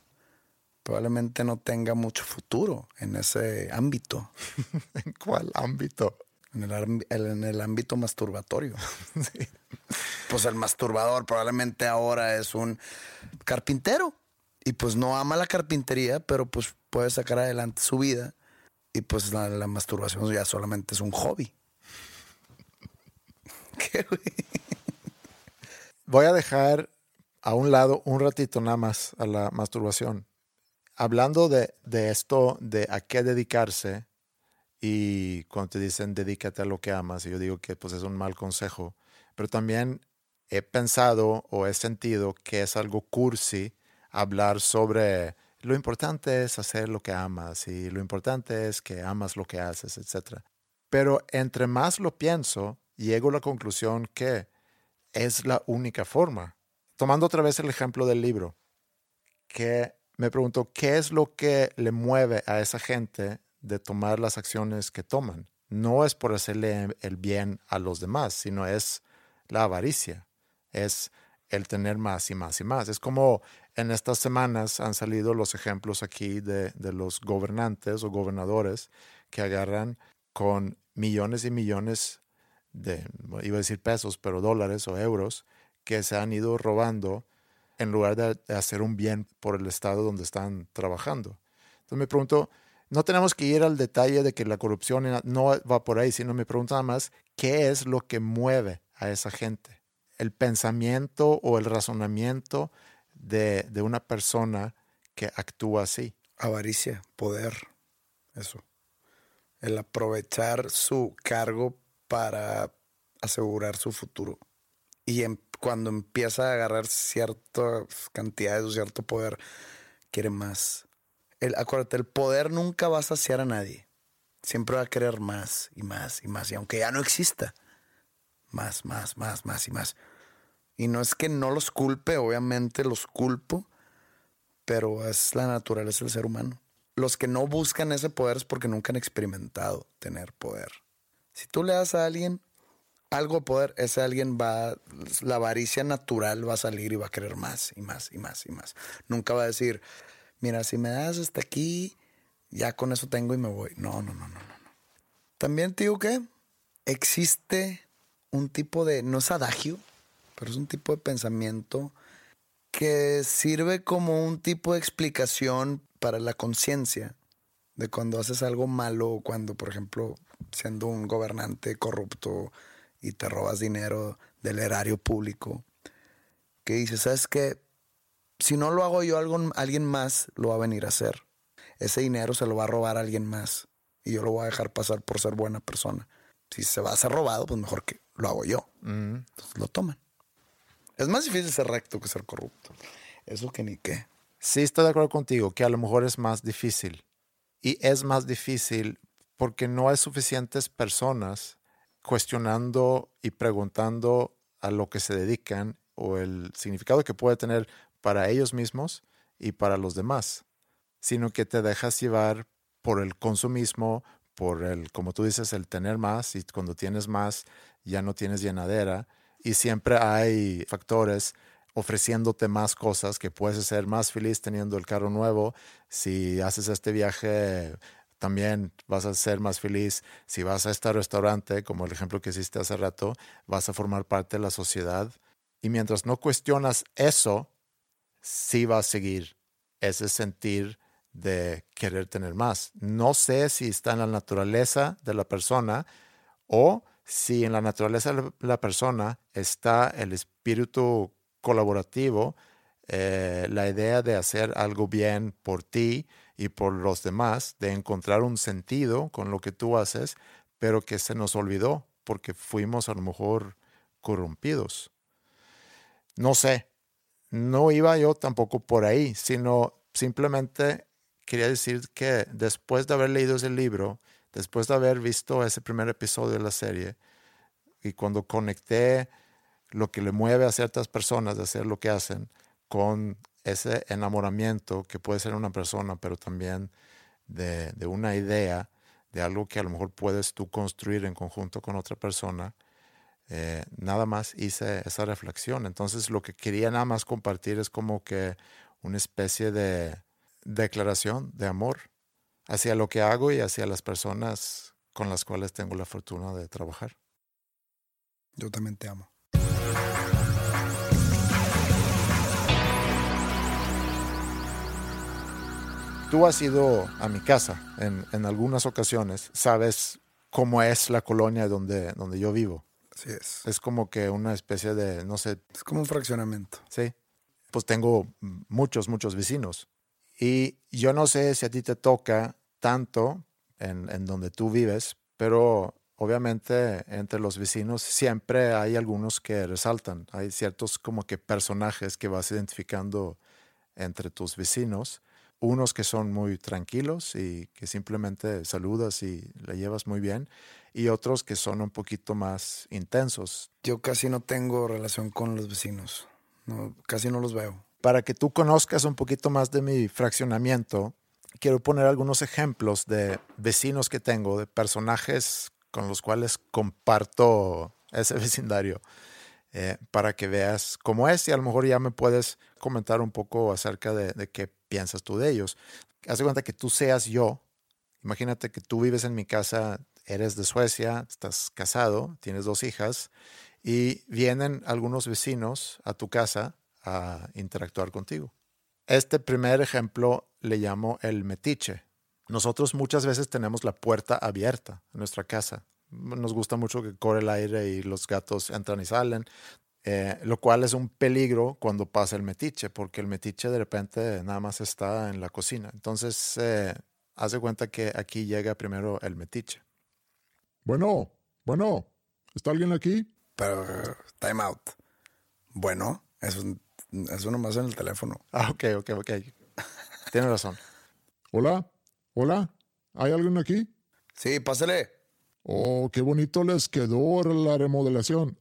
Probablemente no tenga mucho futuro en ese ámbito. ¿En cuál ámbito? En el, en el ámbito masturbatorio. Pues el masturbador probablemente ahora es un carpintero y pues no ama la carpintería, pero pues puede sacar adelante su vida y pues la, la masturbación ya solamente es un hobby. ¿Qué, güey? Voy a dejar a un lado un ratito nada más a la masturbación. Hablando de, de esto, de a qué dedicarse, y cuando te dicen dedícate a lo que amas, y yo digo que pues es un mal consejo, pero también he pensado o he sentido que es algo cursi hablar sobre lo importante es hacer lo que amas y lo importante es que amas lo que haces, etc. Pero entre más lo pienso, llego a la conclusión que es la única forma. Tomando otra vez el ejemplo del libro, que me pregunto, ¿qué es lo que le mueve a esa gente de tomar las acciones que toman? No es por hacerle el bien a los demás, sino es la avaricia, es el tener más y más y más. Es como en estas semanas han salido los ejemplos aquí de, de los gobernantes o gobernadores que agarran con millones y millones de, iba a decir pesos, pero dólares o euros, que se han ido robando en lugar de, hacer un bien por el estado donde están trabajando. Entonces me pregunto, no tenemos que ir al detalle de que la corrupción no va por ahí, sino me pregunto nada más, ¿qué es lo que mueve a esa gente? El pensamiento o el razonamiento de, de una persona que actúa así. Avaricia, poder, eso. El aprovechar su cargo para asegurar su futuro. Y en, cuando empieza a agarrar ciertas cantidades o cierto poder, quiere más. El, acuérdate, el poder nunca va a saciar a nadie. Siempre va a querer más y más y más. Y aunque ya no exista, más, más, más, más y más. Y no es que no los culpe, obviamente los culpo, pero es la naturaleza del ser humano. Los que no buscan ese poder es porque nunca han experimentado tener poder. Si tú le das a alguien algo de poder, ese alguien va, la avaricia natural va a salir y va a querer más y más y más y más. Nunca va a decir, mira, si me das hasta aquí, ya con eso tengo y me voy. No, no, no, no, no. También te digo que existe un tipo de, no es adagio, pero es un tipo de pensamiento que sirve como un tipo de explicación para la conciencia de cuando haces algo malo cuando, por ejemplo, siendo un gobernante corrupto y te robas dinero del erario público, que dices, ¿sabes qué? Si no lo hago yo, alguien más lo va a venir a hacer. Ese dinero se lo va a robar a alguien más y yo lo voy a dejar pasar por ser buena persona. Si se va a ser robado, pues mejor que lo hago yo. Entonces lo toman. Es más difícil ser recto que ser corrupto. Eso que ni qué. Sí, estoy de acuerdo contigo que a lo mejor es más difícil. Y es más difícil porque no hay suficientes personas cuestionando y preguntando a lo que se dedican o el significado que puede tener para ellos mismos y para los demás, sino que te dejas llevar por el consumismo, por el, como tú dices, el tener más y cuando tienes más ya no tienes llenadera y siempre hay factores ofreciéndote más cosas que puedes ser más feliz teniendo el carro nuevo. Si haces este viaje, también vas a ser más feliz. Si vas a este restaurante, como el ejemplo que hiciste hace rato, vas a formar parte de la sociedad. Y mientras no cuestionas eso, sí va a seguir ese sentir de querer tener más. No sé si está en la naturaleza de la persona o si en la naturaleza de la persona está el espíritu colaborativo, eh, la idea de hacer algo bien por ti y por los demás, de encontrar un sentido con lo que tú haces, pero que se nos olvidó porque fuimos a lo mejor corrompidos. No sé, no iba yo tampoco por ahí, sino simplemente quería decir que después de haber leído ese libro, después de haber visto ese primer episodio de la serie, y cuando conecté lo que le mueve a ciertas personas de hacer lo que hacen con ese enamoramiento que puede ser una persona, pero también de, de una idea, de algo que a lo mejor puedes tú construir en conjunto con otra persona, eh, nada más hice esa reflexión. Entonces lo que quería nada más compartir es como que una especie de declaración de amor hacia lo que hago y hacia las personas con las cuales tengo la fortuna de trabajar. Yo también te amo. Tú has ido a mi casa en, en algunas ocasiones, sabes cómo es la colonia donde, donde yo vivo. Así es. Es como que una especie de, no sé, Es como un fraccionamiento. sí. Pues tengo muchos, muchos vecinos. Y yo no sé si a ti te toca tanto en, en donde tú vives, pero obviamente entre los vecinos siempre hay algunos que resaltan. Hay ciertos como que personajes que vas identificando entre tus vecinos. Unos que son muy tranquilos y que simplemente saludas y la llevas muy bien. Y otros que son un poquito más intensos. Yo casi no tengo relación con los vecinos. No, casi no los veo. Para que tú conozcas un poquito más de mi fraccionamiento, quiero poner algunos ejemplos de vecinos que tengo, de personajes con los cuales comparto ese vecindario, eh, para que veas cómo es y a lo mejor ya me puedes comentar un poco acerca de, de qué piensas tú de ellos. Haz de cuenta que tú seas yo. Imagínate que tú vives en mi casa, eres de Suecia, estás casado, tienes dos hijas y vienen algunos vecinos a tu casa a interactuar contigo. Este primer ejemplo le llamo el metiche. Nosotros muchas veces tenemos la puerta abierta en nuestra casa. Nos gusta mucho que corre el aire y los gatos entran y salen, eh, lo cual es un peligro cuando pasa el metiche, porque el metiche de repente nada más está en la cocina. Entonces, eh, haz de cuenta que aquí llega primero el metiche. Bueno, bueno, ¿está alguien aquí? Pero, time out. Bueno, eso, eso nomás en el teléfono. Ah, ok, ok, ok. Tienes razón. Hola, hola, ¿hay alguien aquí? Sí, pásale. Oh, qué bonito les quedó la remodelación.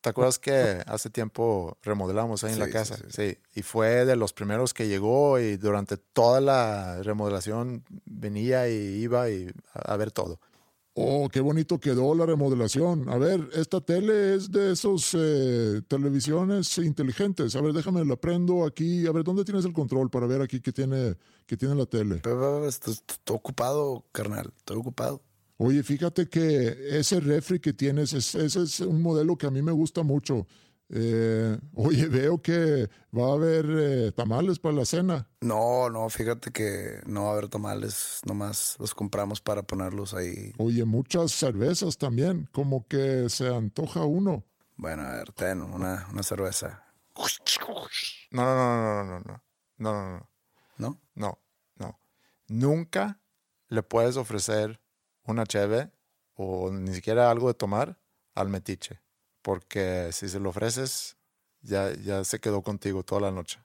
¿Te acuerdas que hace tiempo remodelamos ahí en la casa? sí, Sí, y fue de los primeros que llegó y durante toda la remodelación venía y iba y a, a ver todo. Oh, qué bonito quedó la remodelación. A ver, esta tele es de esos eh, televisiones inteligentes. A ver, déjame la prendo aquí. A ver, ¿dónde tienes el control para ver aquí que tiene, que tiene la tele? Pero, pero, estoy, estoy ocupado, carnal. Estoy ocupado. Oye, fíjate que ese refri que tienes, es- ese es un modelo que a mí me gusta mucho. Eh, oye, veo que va a haber eh, tamales para la cena. No, no, fíjate que no va a haber tamales. Nomás los compramos para ponerlos ahí. Oye, muchas cervezas también, como que se antoja uno. Bueno, a ver, ten una, una cerveza. No, no, no, no, no, no, no, no, no, ¿No? no, no. Nunca le puedes ofrecer una cheve o ni siquiera algo de tomar al metiche, porque si se lo ofreces, ya, ya se quedó contigo toda la noche.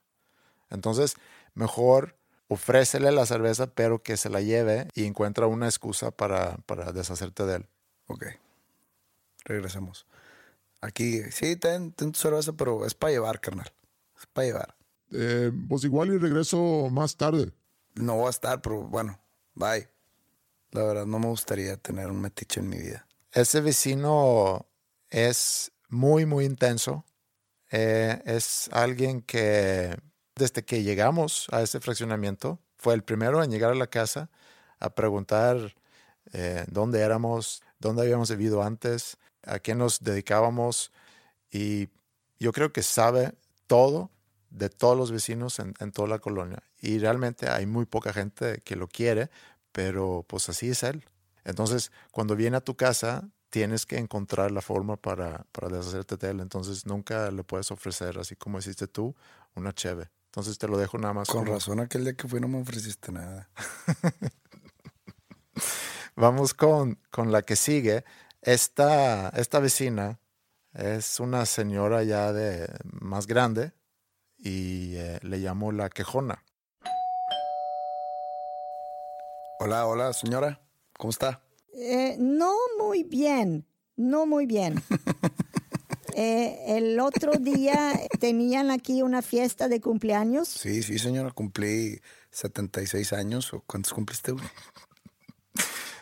Entonces, mejor ofrécele la cerveza, pero que se la lleve y encuentra una excusa para, para deshacerte de él. Ok. Regresemos. Aquí, sí, ten, ten tu cerveza, pero es para llevar, carnal. Es para llevar. Eh, pues igual y regreso más tarde. No voy a estar, pero bueno, bye. La verdad, no me gustaría tener un metiche en mi vida. Ese vecino es muy, muy intenso. Eh, es alguien que desde que llegamos a ese fraccionamiento fue el primero en llegar a la casa a preguntar eh, dónde éramos, dónde habíamos vivido antes, a qué nos dedicábamos. Y yo creo que sabe todo de todos los vecinos en, en toda la colonia. Y realmente hay muy poca gente que lo quiere, pero pues así es él. Entonces, cuando viene a tu casa, tienes que encontrar la forma para, para deshacerte de él. Entonces, nunca le puedes ofrecer, así como hiciste tú, una cheve. Entonces, te lo dejo nada más. Con como- razón, aquel día que fui no me ofreciste nada. Vamos con, con la que sigue. Esta, esta vecina es una señora ya de más grande y eh, le llamo la quejona. Hola, hola, señora. ¿Cómo está? Eh, no muy bien, no muy bien. Eh, el otro día tenían aquí una fiesta de cumpleaños. Sí, sí, señora. Cumplí 76 años. ¿O ¿Cuántos cumpliste, güey?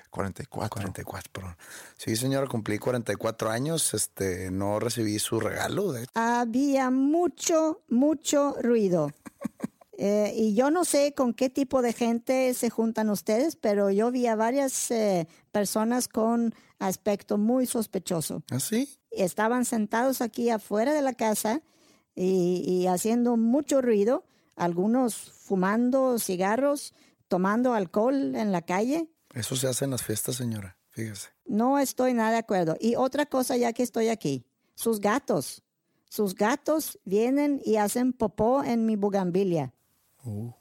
44. 44, perdón. Sí, señora, cumplí 44 años. Este, no recibí su regalo. De... Había mucho, mucho ruido. Eh, y yo no sé con qué tipo de gente se juntan ustedes, pero yo vi a varias eh, personas con aspecto muy sospechoso. ¿Ah, sí? Estaban sentados aquí afuera de la casa y, y haciendo mucho ruido, algunos fumando cigarros, tomando alcohol en la calle. Eso se hace en las fiestas, señora. Fíjese. No estoy nada de acuerdo. Y otra cosa, ya que estoy aquí, sus gatos. Sus gatos vienen y hacen popó en mi bugambilia. Uh,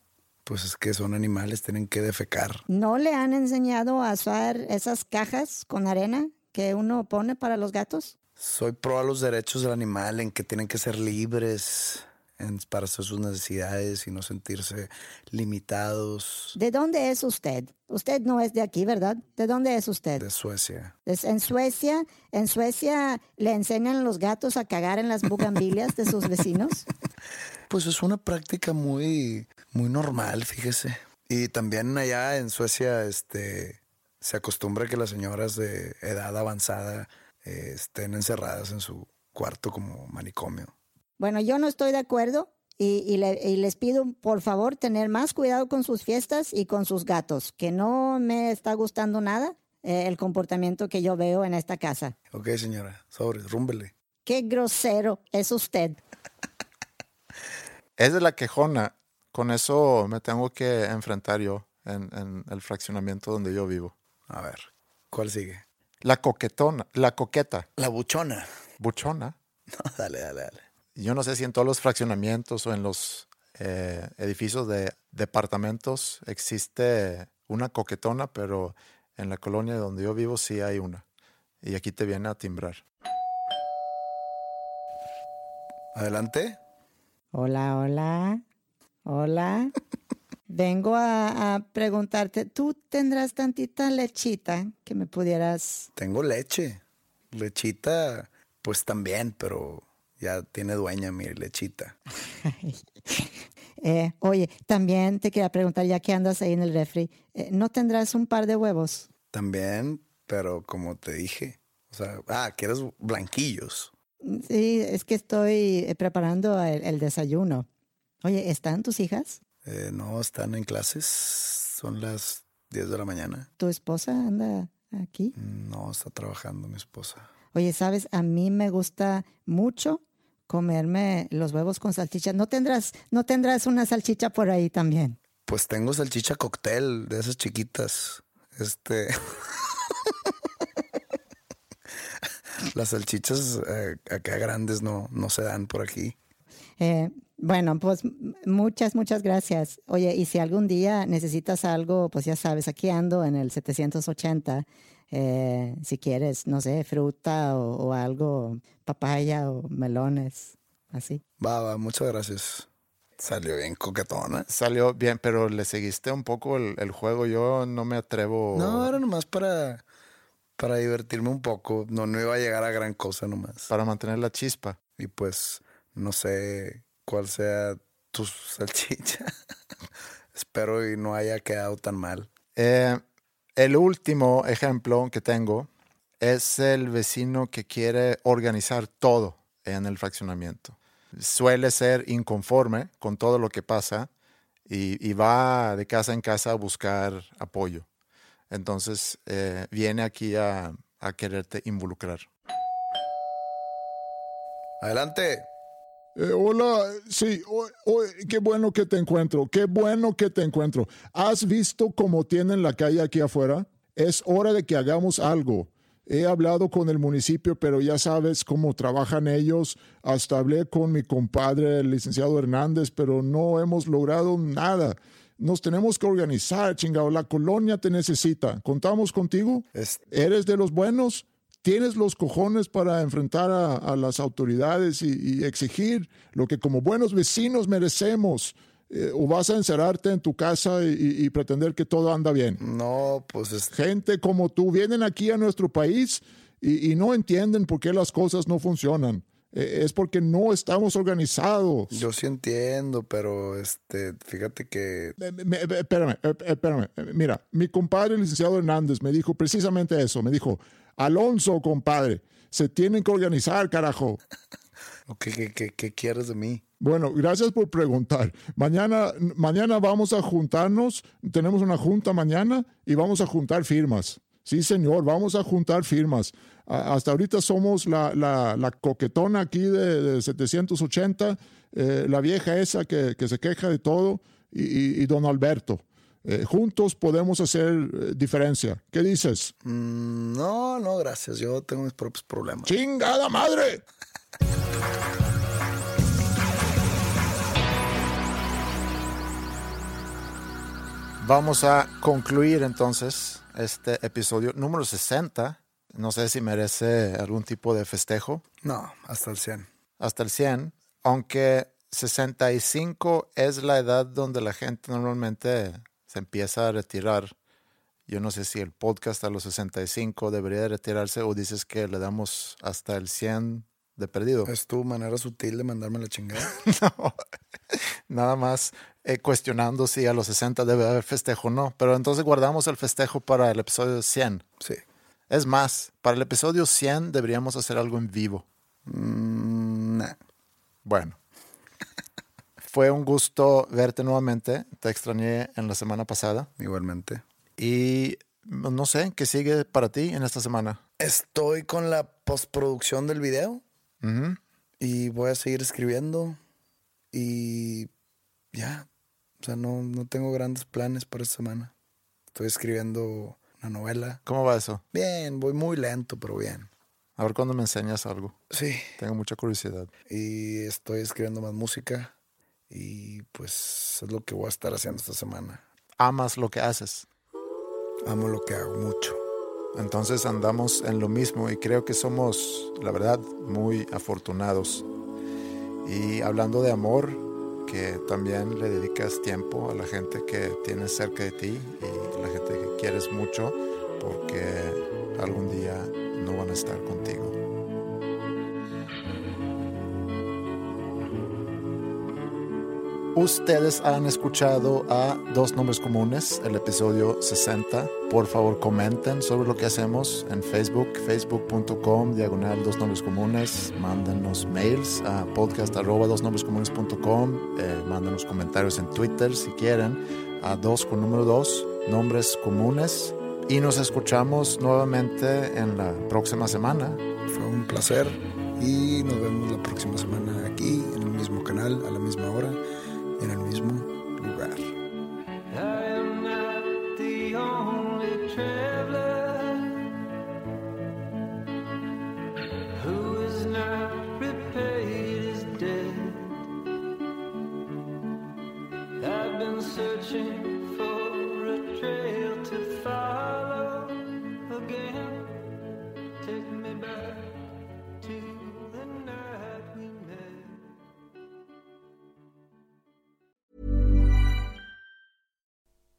pues es que son animales, tienen que defecar. ¿No le han enseñado a usar esas cajas con arena que uno pone para los gatos? Soy pro a los derechos del animal en que tienen que ser libres en- para hacer sus necesidades y no sentirse limitados ¿De dónde es usted? Usted no es de aquí, ¿verdad? ¿De dónde es usted? de Suecia. Es en Suecia, en Suecia le enseñan a los gatos a cagar en las bugambilias de sus vecinos. Pues es una práctica muy, muy normal, fíjese. Y también allá en Suecia, este, se acostumbra que las señoras de edad avanzada eh, estén encerradas en su cuarto como manicomio. Bueno, yo no estoy de acuerdo y, y le- y les pido por favor tener más cuidado con sus fiestas y con sus gatos, que no me está gustando nada eh, el comportamiento que yo veo en esta casa. Ok, señora, sobre, rúmbele. Qué grosero es usted. Es de la quejona. Con eso me tengo que enfrentar yo en, en el fraccionamiento donde yo vivo. A ver, ¿cuál sigue? La coquetona, la coqueta, La buchona. buchona. No, dale, dale, dale. Yo no sé si en todos los fraccionamientos o en los eh, edificios de departamentos existe una coquetona, pero en la colonia donde yo vivo sí hay una. Y aquí te viene a timbrar. Adelante. Hola, hola, hola. Vengo a, a preguntarte, ¿tú tendrás tantita lechita que me pudieras... Tengo leche. Lechita, pues también, pero ya tiene dueña mi lechita. Eh, oye, también te quería preguntar, ya que andas ahí en el refri, eh, ¿no tendrás un par de huevos? También, pero como te dije. O sea, ah, quieres blanquillos. Sí, es que estoy eh, preparando el, el desayuno. Oye, ¿están tus hijas? Eh, no, están en clases. Son las 10 de la mañana. ¿Tu esposa anda aquí? No, está trabajando mi esposa. Oye, sabes, a mí me gusta mucho comerme los huevos con salchicha. ¿No tendrás, no tendrás una salchicha por ahí también? Pues tengo salchicha cóctel de esas chiquitas. Este. Las salchichas eh, acá grandes no, no se dan por aquí. Eh, bueno, pues muchas, muchas gracias. Oye, y si algún día necesitas algo, pues ya sabes, aquí ando en el 780. eh, si quieres, no sé, fruta o, o algo, papaya o melones, así. Va, va, muchas gracias. Salió bien coquetona. Salió bien, pero le seguiste un poco el, el juego. Yo no me atrevo. No, era nomás para, para divertirme un poco. No, no iba a llegar a gran cosa nomás. Para mantener la chispa. Y pues no sé cuál sea tu salchicha. Espero y no haya quedado tan mal. Eh, el último ejemplo que tengo es el vecino que quiere organizar todo en el fraccionamiento. Suele ser inconforme con todo lo que pasa y, y va de casa en casa a buscar apoyo. Entonces eh, viene aquí a, a quererte involucrar. Adelante. Eh, hola, sí, o- o- qué bueno que te encuentro, qué bueno que te encuentro. ¿Has visto cómo tienen la calle aquí afuera? Es hora de que hagamos algo. He hablado con el municipio, pero ya sabes cómo trabajan ellos. Hasta hablé con mi compadre, el licenciado Hernández, pero no hemos logrado nada. Nos tenemos que organizar, chingado. La colonia te necesita. ¿Contamos contigo? Es- ¿Eres de los buenos? ¿Tienes los cojones para enfrentar a, a las autoridades y, y exigir lo que como buenos vecinos merecemos? eh, o vas a encerrarte en tu casa y, y- y pretender que todo anda bien. No, pues es- Gente como tú vienen aquí a nuestro país y, y no entienden por qué las cosas no funcionan. Eh, es porque no estamos organizados. yo sí entiendo, pero este, fíjate que me- espérame, eh, espérame. Eh, Mira, mi compadre, el licenciado Hernández, me dijo precisamente eso. Me dijo, Alonso, compadre, se tienen que organizar, carajo. ¿qué, qué, qué- qué quieres de mí? Bueno, gracias por preguntar. Mañana, mañana vamos a juntarnos, tenemos una junta mañana y vamos a juntar firmas. Sí, señor, vamos a juntar firmas. A- hasta ahorita somos la, la- la coquetona aquí de, de 780, eh, la vieja esa que, que se queja de todo y, y- y don Alberto. Eh, juntos podemos hacer eh, diferencia. ¿Qué dices? Mm, no, no, gracias. Yo tengo mis propios problemas. ¡Chingada madre! Vamos a concluir entonces este episodio número 60. No sé si merece algún tipo de festejo. No, hasta el 100. hasta el 100, aunque 65 es la edad donde la gente normalmente se empieza a retirar. Yo no sé si el podcast a los 65 debería retirarse o dices que le damos hasta el 100 de perdido. ¿Es tu manera sutil de mandarme la chingada? No, nada más eh, cuestionando si a los 60 debe haber festejo o no. Pero entonces guardamos el festejo para el episodio 100. Sí. Es más, para el episodio 100 deberíamos hacer algo en vivo. Mm, nah. Bueno. Fue un gusto verte nuevamente. Te extrañé en la semana pasada. Igualmente. Y no sé, ¿qué sigue para ti en esta semana? Estoy con la postproducción del video Ujú. y voy a seguir escribiendo y ya. O sea, no, no tengo grandes planes para esta semana. Estoy escribiendo una novela. ¿Cómo va eso? Bien, voy muy lento, pero bien. A ver cuándo me enseñas algo. Sí. Tengo mucha curiosidad. Y estoy escribiendo más música y pues es lo que voy a estar haciendo esta semana. Amas lo que haces. Amo lo que hago mucho. Entonces andamos en lo mismo y creo que somos, la verdad, muy afortunados. Y hablando de amor, que también le dedicas tiempo a la gente que tienes cerca de ti y la gente que quieres mucho, porque algún día no van a estar contigo. Ustedes han escuchado a Dos Nombres Comunes, el episodio 60. Por favor, comenten sobre lo que hacemos en Facebook, facebook.com, diagonal Dos Nombres Comunes. Mándenos mails a podcast arroba dosnombrescomunes.com. Eh, mándenos comentarios en Twitter si quieren, a dos con número dos, Nombres Comunes. Y nos escuchamos nuevamente en la próxima semana. Fue un placer y nos vemos la próxima semana aquí en el mismo canal, a la misma hora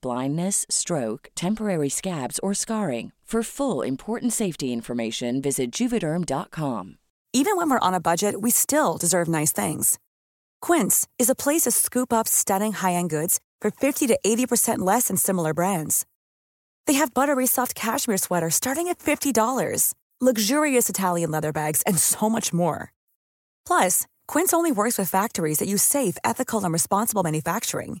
blindness, stroke, temporary scabs, or scarring. For full important safety information, visit juvederm.com. Even when we're on a budget, we still deserve nice things. Quince is a place to scoop up stunning high-end goods for 50 to 80% less than similar brands. They have buttery soft cashmere sweaters starting at $50, luxurious Italian leather bags, and so much more. Plus, Quince only works with factories that use safe, ethical, and responsible manufacturing.